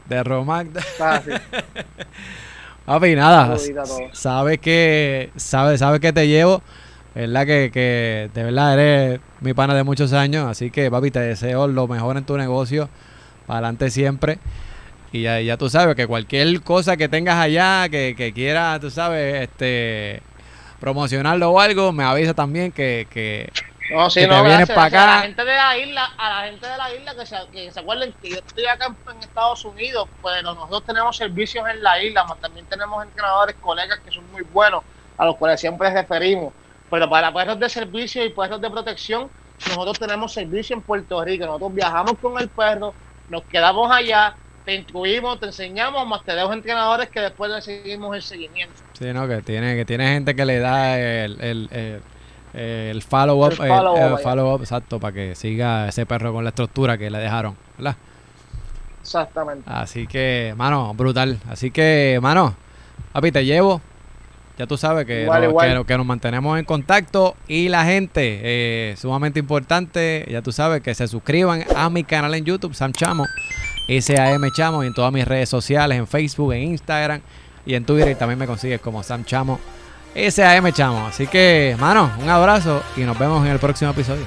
Speaker 1: De Román. Papi, nada. Sabes que, sabes, sabes que te llevo. ¿Verdad? Que, que de verdad eres mi pana de muchos años. Así que, papi, te deseo lo mejor en tu negocio. Para adelante siempre. Y ya, ya, tú sabes que cualquier cosa que tengas allá, que, que quieras, tú sabes, este promocionarlo o algo, me avisa también que, que,
Speaker 2: No, sí,
Speaker 1: que te
Speaker 2: no,
Speaker 1: vienes
Speaker 2: gracias,
Speaker 1: pa'
Speaker 2: gracias. A
Speaker 1: acá.
Speaker 2: la gente de la isla, a la gente de la isla que se, que se acuerden que yo estoy acá en, en Estados Unidos, pero nosotros tenemos servicios en la isla, mas también tenemos entrenadores, colegas que son muy buenos, a los cuales siempre referimos. Pero para perros de servicio y perros de protección, nosotros tenemos servicio en Puerto Rico. Nosotros viajamos con el perro, nos quedamos allá, te instruimos, te enseñamos, más te dejo entrenadores que después le seguimos el seguimiento.
Speaker 1: Sí, ¿no? Que tiene, que tiene gente que le da el, el, el, el follow-up, El
Speaker 2: follow-up,
Speaker 1: el
Speaker 2: allá.
Speaker 1: follow-up, exacto, para que siga ese perro con la estructura que le dejaron, ¿verdad?
Speaker 2: Exactamente.
Speaker 1: Así que, mano, brutal. Así que, mano, papi, te llevo. Ya tú sabes que,
Speaker 2: Igual,
Speaker 1: no-
Speaker 2: igual.
Speaker 1: que, que nos mantenemos en contacto. Y la gente, eh, sumamente importante, ya tú sabes, que se suscriban a mi canal en YouTube, Sam Chamo, SAM Chamo, y en todas mis redes sociales, en Facebook, en Instagram y en Twitter. Y también me consigues como Sam Chamo, SAM Chamo. Así que, mano, un abrazo y nos vemos en el próximo episodio.